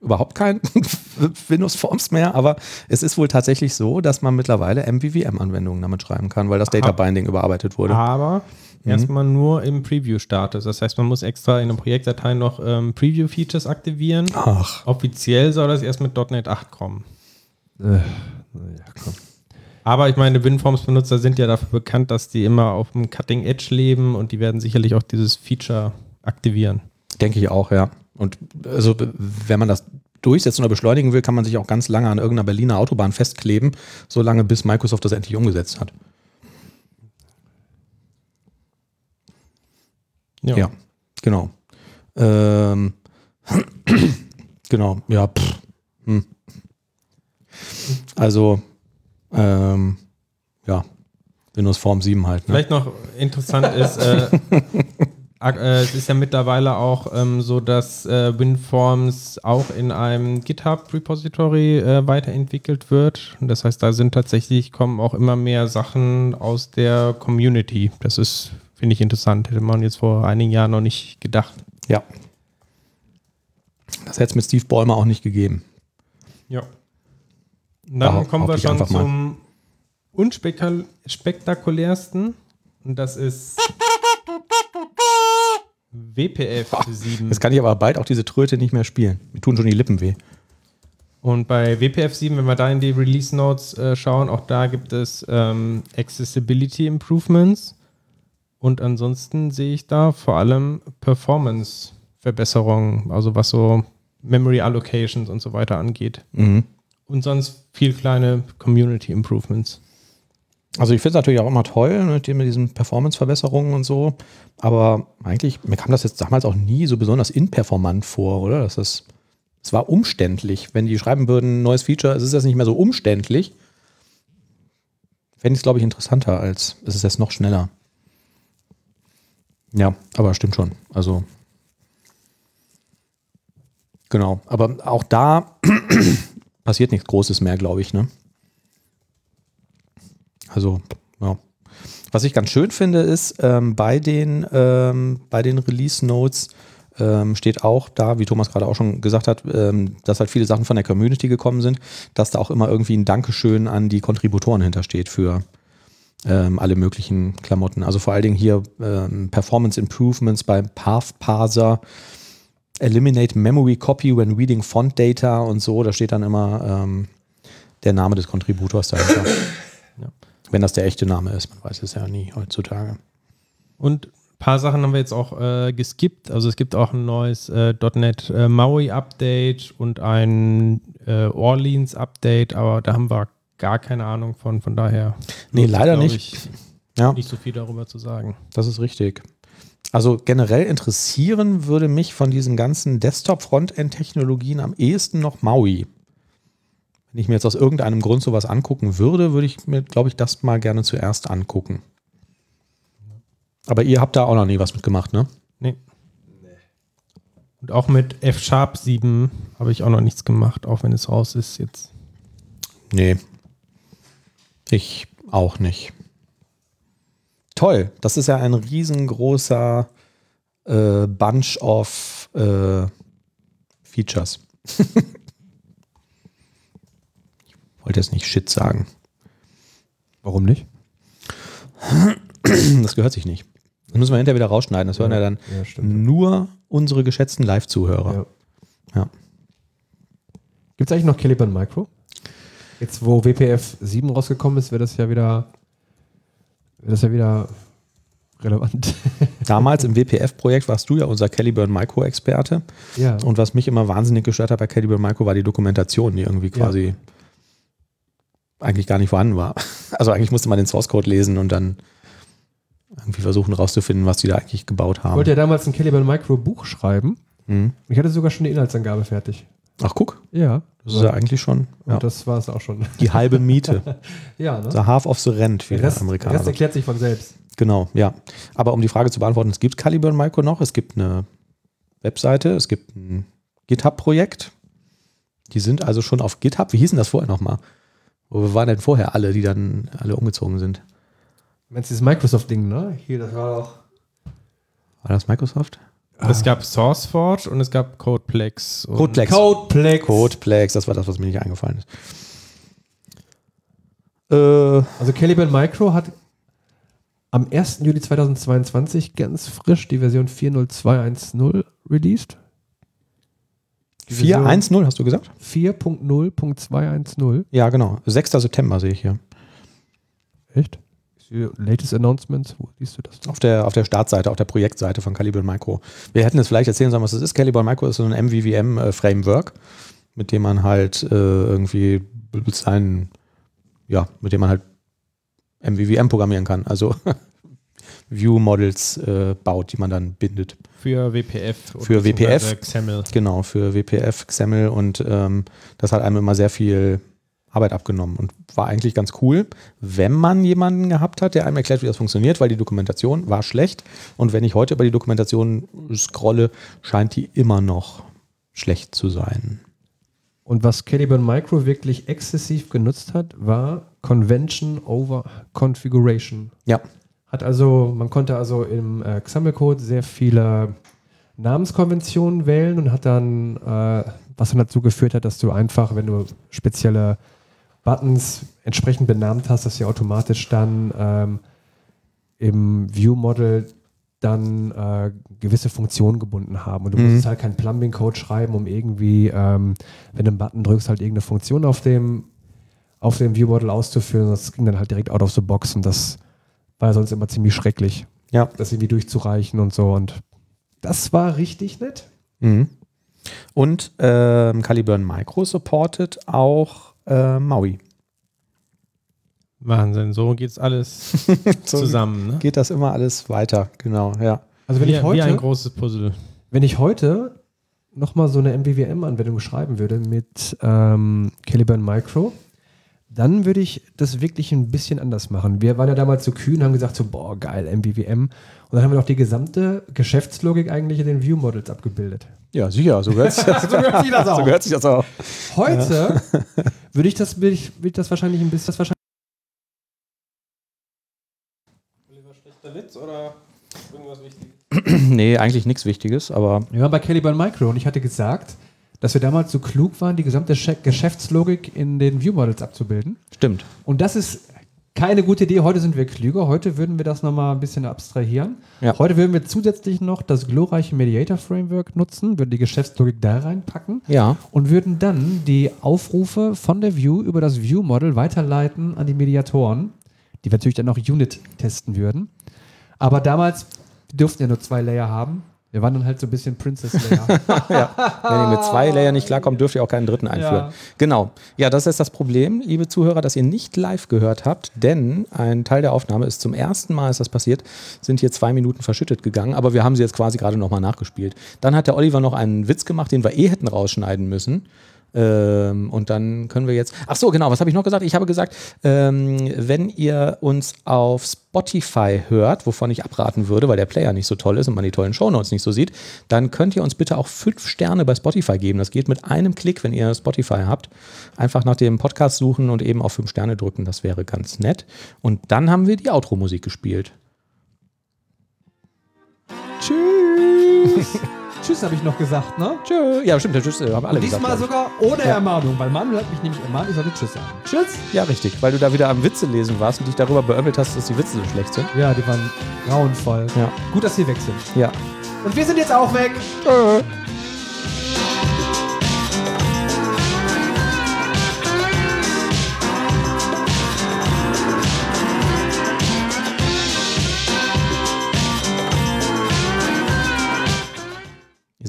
überhaupt kein Windows Forms mehr, aber es ist wohl tatsächlich so, dass man mittlerweile MVVM-Anwendungen damit schreiben kann, weil das Data. Binding überarbeitet wurde. Aber Mhm. erstmal nur im Preview-Status. Das heißt, man muss extra in einer Projektdatei noch ähm, Preview-Features aktivieren. Ach, Offiziell soll das erst mit .NET 8 kommen. Äh, naja, komm. Aber ich meine, WinForms-Benutzer sind ja dafür bekannt, dass die immer auf dem Cutting Edge leben und die werden sicherlich auch dieses Feature aktivieren. denke ich auch, ja. Und also, wenn man das durchsetzen oder beschleunigen will, kann man sich auch ganz lange an irgendeiner Berliner Autobahn festkleben, solange bis Microsoft das endlich umgesetzt hat. Ja, genau. Ähm, genau, ja. Pff, hm. Also, ähm, ja, Windows Form 7 halt. Ne? Vielleicht noch interessant ist, äh, äh, es ist ja mittlerweile auch ähm, so, dass äh, WinForms auch in einem GitHub-Repository äh, weiterentwickelt wird. Und das heißt, da sind tatsächlich, kommen auch immer mehr Sachen aus der Community. Das ist, finde ich interessant. Hätte man jetzt vor einigen Jahren noch nicht gedacht. Ja. Das hätte es mit Steve Ballmer auch nicht gegeben. Ja. Dann Ja, kommen wir schon zum unspektakulärsten. Und das ist WPF 7. Jetzt kann ich aber bald auch diese Tröte nicht mehr spielen. Mir tun schon die Lippen weh. Und bei WPF 7, wenn wir da in die Release Notes äh, schauen, auch da gibt es ähm, Accessibility Improvements. Und ansonsten sehe ich da vor allem Performance-Verbesserungen, also was so Memory Allocations und so weiter angeht. Mhm. Und sonst viel kleine Community Improvements. Also ich finde es natürlich auch immer toll, ne, mit diesen Performance-Verbesserungen und so. Aber eigentlich, mir kam das jetzt damals auch nie so besonders inperformant vor, oder? Das ist, es war umständlich. Wenn die schreiben würden, neues Feature, es ist jetzt nicht mehr so umständlich. Fände ich es, glaube ich, interessanter, als es ist jetzt noch schneller. Ja, aber stimmt schon. Also, genau. Aber auch da passiert nichts Großes mehr, glaube ich, ne? Also, ja. Was ich ganz schön finde, ist, ähm, bei den, ähm, den Release Notes ähm, steht auch da, wie Thomas gerade auch schon gesagt hat, ähm, dass halt viele Sachen von der Community gekommen sind, dass da auch immer irgendwie ein Dankeschön an die Kontributoren hintersteht für ähm, alle möglichen Klamotten. Also vor allen Dingen hier ähm, Performance Improvements beim Path Parser, Eliminate Memory Copy when reading Font Data und so. Da steht dann immer der Name des Kontributors dahinter. Wenn das der echte Name ist, man weiß es ja nie heutzutage. Und ein paar Sachen haben wir jetzt auch äh, geskippt. Also es gibt auch ein neues äh, .NET äh, Maui Update und ein äh, Orleans Update, aber da haben wir gar keine Ahnung von. Von daher. Nee, leider glaub nicht. Ich, Ja, nicht so viel darüber zu sagen. das ist richtig. Also generell interessieren würde mich von diesen ganzen Desktop-Frontend-Technologien am ehesten noch Maui. Wenn ich mir jetzt aus irgendeinem Grund sowas angucken würde, würde ich mir, glaube ich, das mal gerne zuerst angucken. Aber ihr habt da auch noch nie was mitgemacht, ne? Nee. Und auch mit F-Sharp 7 habe ich auch noch nichts gemacht, auch wenn es raus ist jetzt. Nee. Ich auch nicht. Toll. Das ist ja ein riesengroßer äh, Bunch of äh, Features. wollte jetzt nicht Shit sagen. Warum nicht? Das gehört sich nicht. Das müssen wir hinterher wieder rausschneiden. Das hören ja, dann Ja, nur unsere geschätzten Live-Zuhörer. Ja. Ja. Gibt es eigentlich noch Caliban Micro? Jetzt, wo WPF 7 rausgekommen ist, wäre das ja wieder, wäre das ja wieder relevant. Damals im WPF-Projekt warst du ja unser Caliburn Micro-Experte. ja. Und was mich immer wahnsinnig gestört hat bei Caliburn Micro war die Dokumentation, die irgendwie quasi eigentlich gar nicht vorhanden war. Also eigentlich musste man den Source Code lesen und dann irgendwie versuchen rauszufinden, was die da eigentlich gebaut Ich haben. wollte ja damals ein Caliban Micro Buch schreiben. Mhm. Ich hatte sogar schon die Inhaltsangabe fertig. Ach guck, Ja. das ist ja eigentlich schon ja, Und das war es auch schon. die halbe Miete. ja, ne? The half of the rent, wie Der Rest, der Amerikaner Rest sagt. erklärt sich von selbst. Genau, ja. Aber um die Frage zu beantworten, es gibt Caliburn Micro noch, es gibt eine Webseite, es gibt ein GitHub-Projekt. Die sind also schon auf GitHub. Wie hießen das vorher nochmal? Wo waren denn vorher alle, die dann alle umgezogen sind? Meinst du dieses Microsoft-Ding, ne? Hier, das war doch. War das Microsoft? Es gab SourceForge und es gab Codeplex. und- Codeplex. Codeplex. Codeplex, das war das, was mir nicht eingefallen ist. Äh, Also Caliban Micro hat am 1. Juli 2022 ganz frisch die Version 4.0210 released. Die Version 4.1.0 hast du gesagt? 4.0.210. Ja, genau. 6. September sehe ich hier. Echt? Latest Announcements, wo siehst du das? Auf der, auf der Startseite, auf der Projektseite von Caliburn Micro. Wir hätten jetzt vielleicht erzählen sollen, was das ist. Caliburn Micro ist so ein MVVM-Framework, mit dem man halt äh, irgendwie sein, ja, mit dem man halt MVVM programmieren kann. Also View-Models äh, baut, die man dann bindet. Für WPF. oder Für WPF. XAML. Genau, für WPF, XAML und ähm, das hat einem immer sehr viel Arbeit abgenommen und war eigentlich ganz cool, wenn man jemanden gehabt hat, der einem erklärt, wie das funktioniert, weil die Dokumentation war schlecht und wenn ich heute über die Dokumentation scrolle, scheint die immer noch schlecht zu sein. Und was Caliban Micro wirklich exzessiv genutzt hat, war Convention over Configuration. Ja, Hat also, man konnte also im äh, XAML-Code sehr viele Namenskonventionen wählen und hat dann, äh, was dann dazu geführt hat, dass du einfach, wenn du spezielle Buttons entsprechend benannt hast, dass sie automatisch dann ähm, im View-Model dann äh, gewisse Funktionen gebunden haben. Und du Mhm. musst halt keinen Plumbing-Code schreiben, um irgendwie, ähm, wenn du einen Button drückst, halt irgendeine Funktion auf dem, auf dem View-Model auszuführen. Das ging dann halt direkt out of the box und das war ja sonst immer ziemlich schrecklich, Ja. das irgendwie durchzureichen und so. Und das war richtig nett. Mhm. Und ähm, Caliburn Micro supportet auch äh, Maui. Wahnsinn, so geht's alles So zusammen. Ne? Geht das immer alles weiter, genau, ja. Also wenn wie, ich wie ein heute, großes Puzzle. wenn ich heute nochmal so eine MVVM-Anwendung schreiben würde mit ähm, Caliburn Micro, dann würde ich das wirklich ein bisschen anders machen. Wir waren ja damals so kühn, haben gesagt so, boah, geil, MVVM. Und dann haben wir noch die gesamte Geschäftslogik eigentlich in den View-Models abgebildet. Ja, sicher, so hört sich das, So hört sich das so auch. hört sich das auch. Heute würde ich das, würde ich, würde ich das wahrscheinlich ein bisschen, das wahrscheinlich Schlechter Witz oder irgendwas Wichtiges? nee, eigentlich nichts Wichtiges, aber Wir waren bei Caliburn Micro und ich hatte gesagt, dass wir damals so klug waren, die gesamte Geschäftslogik in den View-Models abzubilden. stimmt. Und das ist keine gute Idee. Heute sind wir klüger. Heute würden wir das nochmal ein bisschen abstrahieren. Ja. Heute würden wir zusätzlich noch das glorreiche Mediator Framework nutzen, würden die Geschäftslogik da reinpacken Ja. und würden dann die Aufrufe von der View über das View-Model weiterleiten an die Mediatoren, die wir natürlich dann auch Unit testen würden. Aber damals, durften ja nur zwei Layer haben. Wir waren dann halt so ein bisschen Princess-Layer. Wenn ihr mit zwei Layer nicht klarkommt, dürft ihr auch keinen dritten einführen. Ja. Genau. Ja, das ist das Problem, liebe Zuhörer, dass ihr nicht live gehört habt, denn ein Teil der Aufnahme ist zum ersten Mal, ist das passiert, sind hier zwei Minuten verschüttet gegangen, aber wir haben sie jetzt quasi gerade nochmal nachgespielt. Dann hat der Oliver noch einen Witz gemacht, den wir eh hätten rausschneiden müssen. Ähm, und dann können wir jetzt. Ach so, genau, was habe ich noch gesagt? Ich habe gesagt, ähm, wenn ihr uns auf Spotify hört, wovon ich abraten würde, weil der Player nicht so toll ist und man die tollen Shownotes nicht so sieht, dann könnt ihr uns bitte auch fünf Sterne bei Spotify geben. Das geht mit einem Klick, wenn ihr Spotify habt. Einfach nach dem Podcast suchen und eben auf fünf Sterne drücken. Das wäre ganz nett. Und dann haben wir die Outro-Musik gespielt. Tschüss. Tschüss, habe ich noch gesagt, ne? Tschö. Ja, stimmt, tschüss. äh, Haben alle gesagt. Diesmal glaub sogar ohne Ermahnung, weil Manuel hat mich nämlich ermahnt, ich sollte Tschüss sagen. Tschüss. Ja, richtig. Weil du da wieder am Witze lesen warst und dich darüber beömmelt hast, dass die Witze so schlecht sind. Ja, die waren grauenvoll. Ja. Gut, dass sie weg sind. Ja. Und wir sind jetzt auch weg.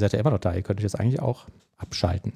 Ihr seid ja immer noch da. Ihr könntet jetzt eigentlich auch abschalten.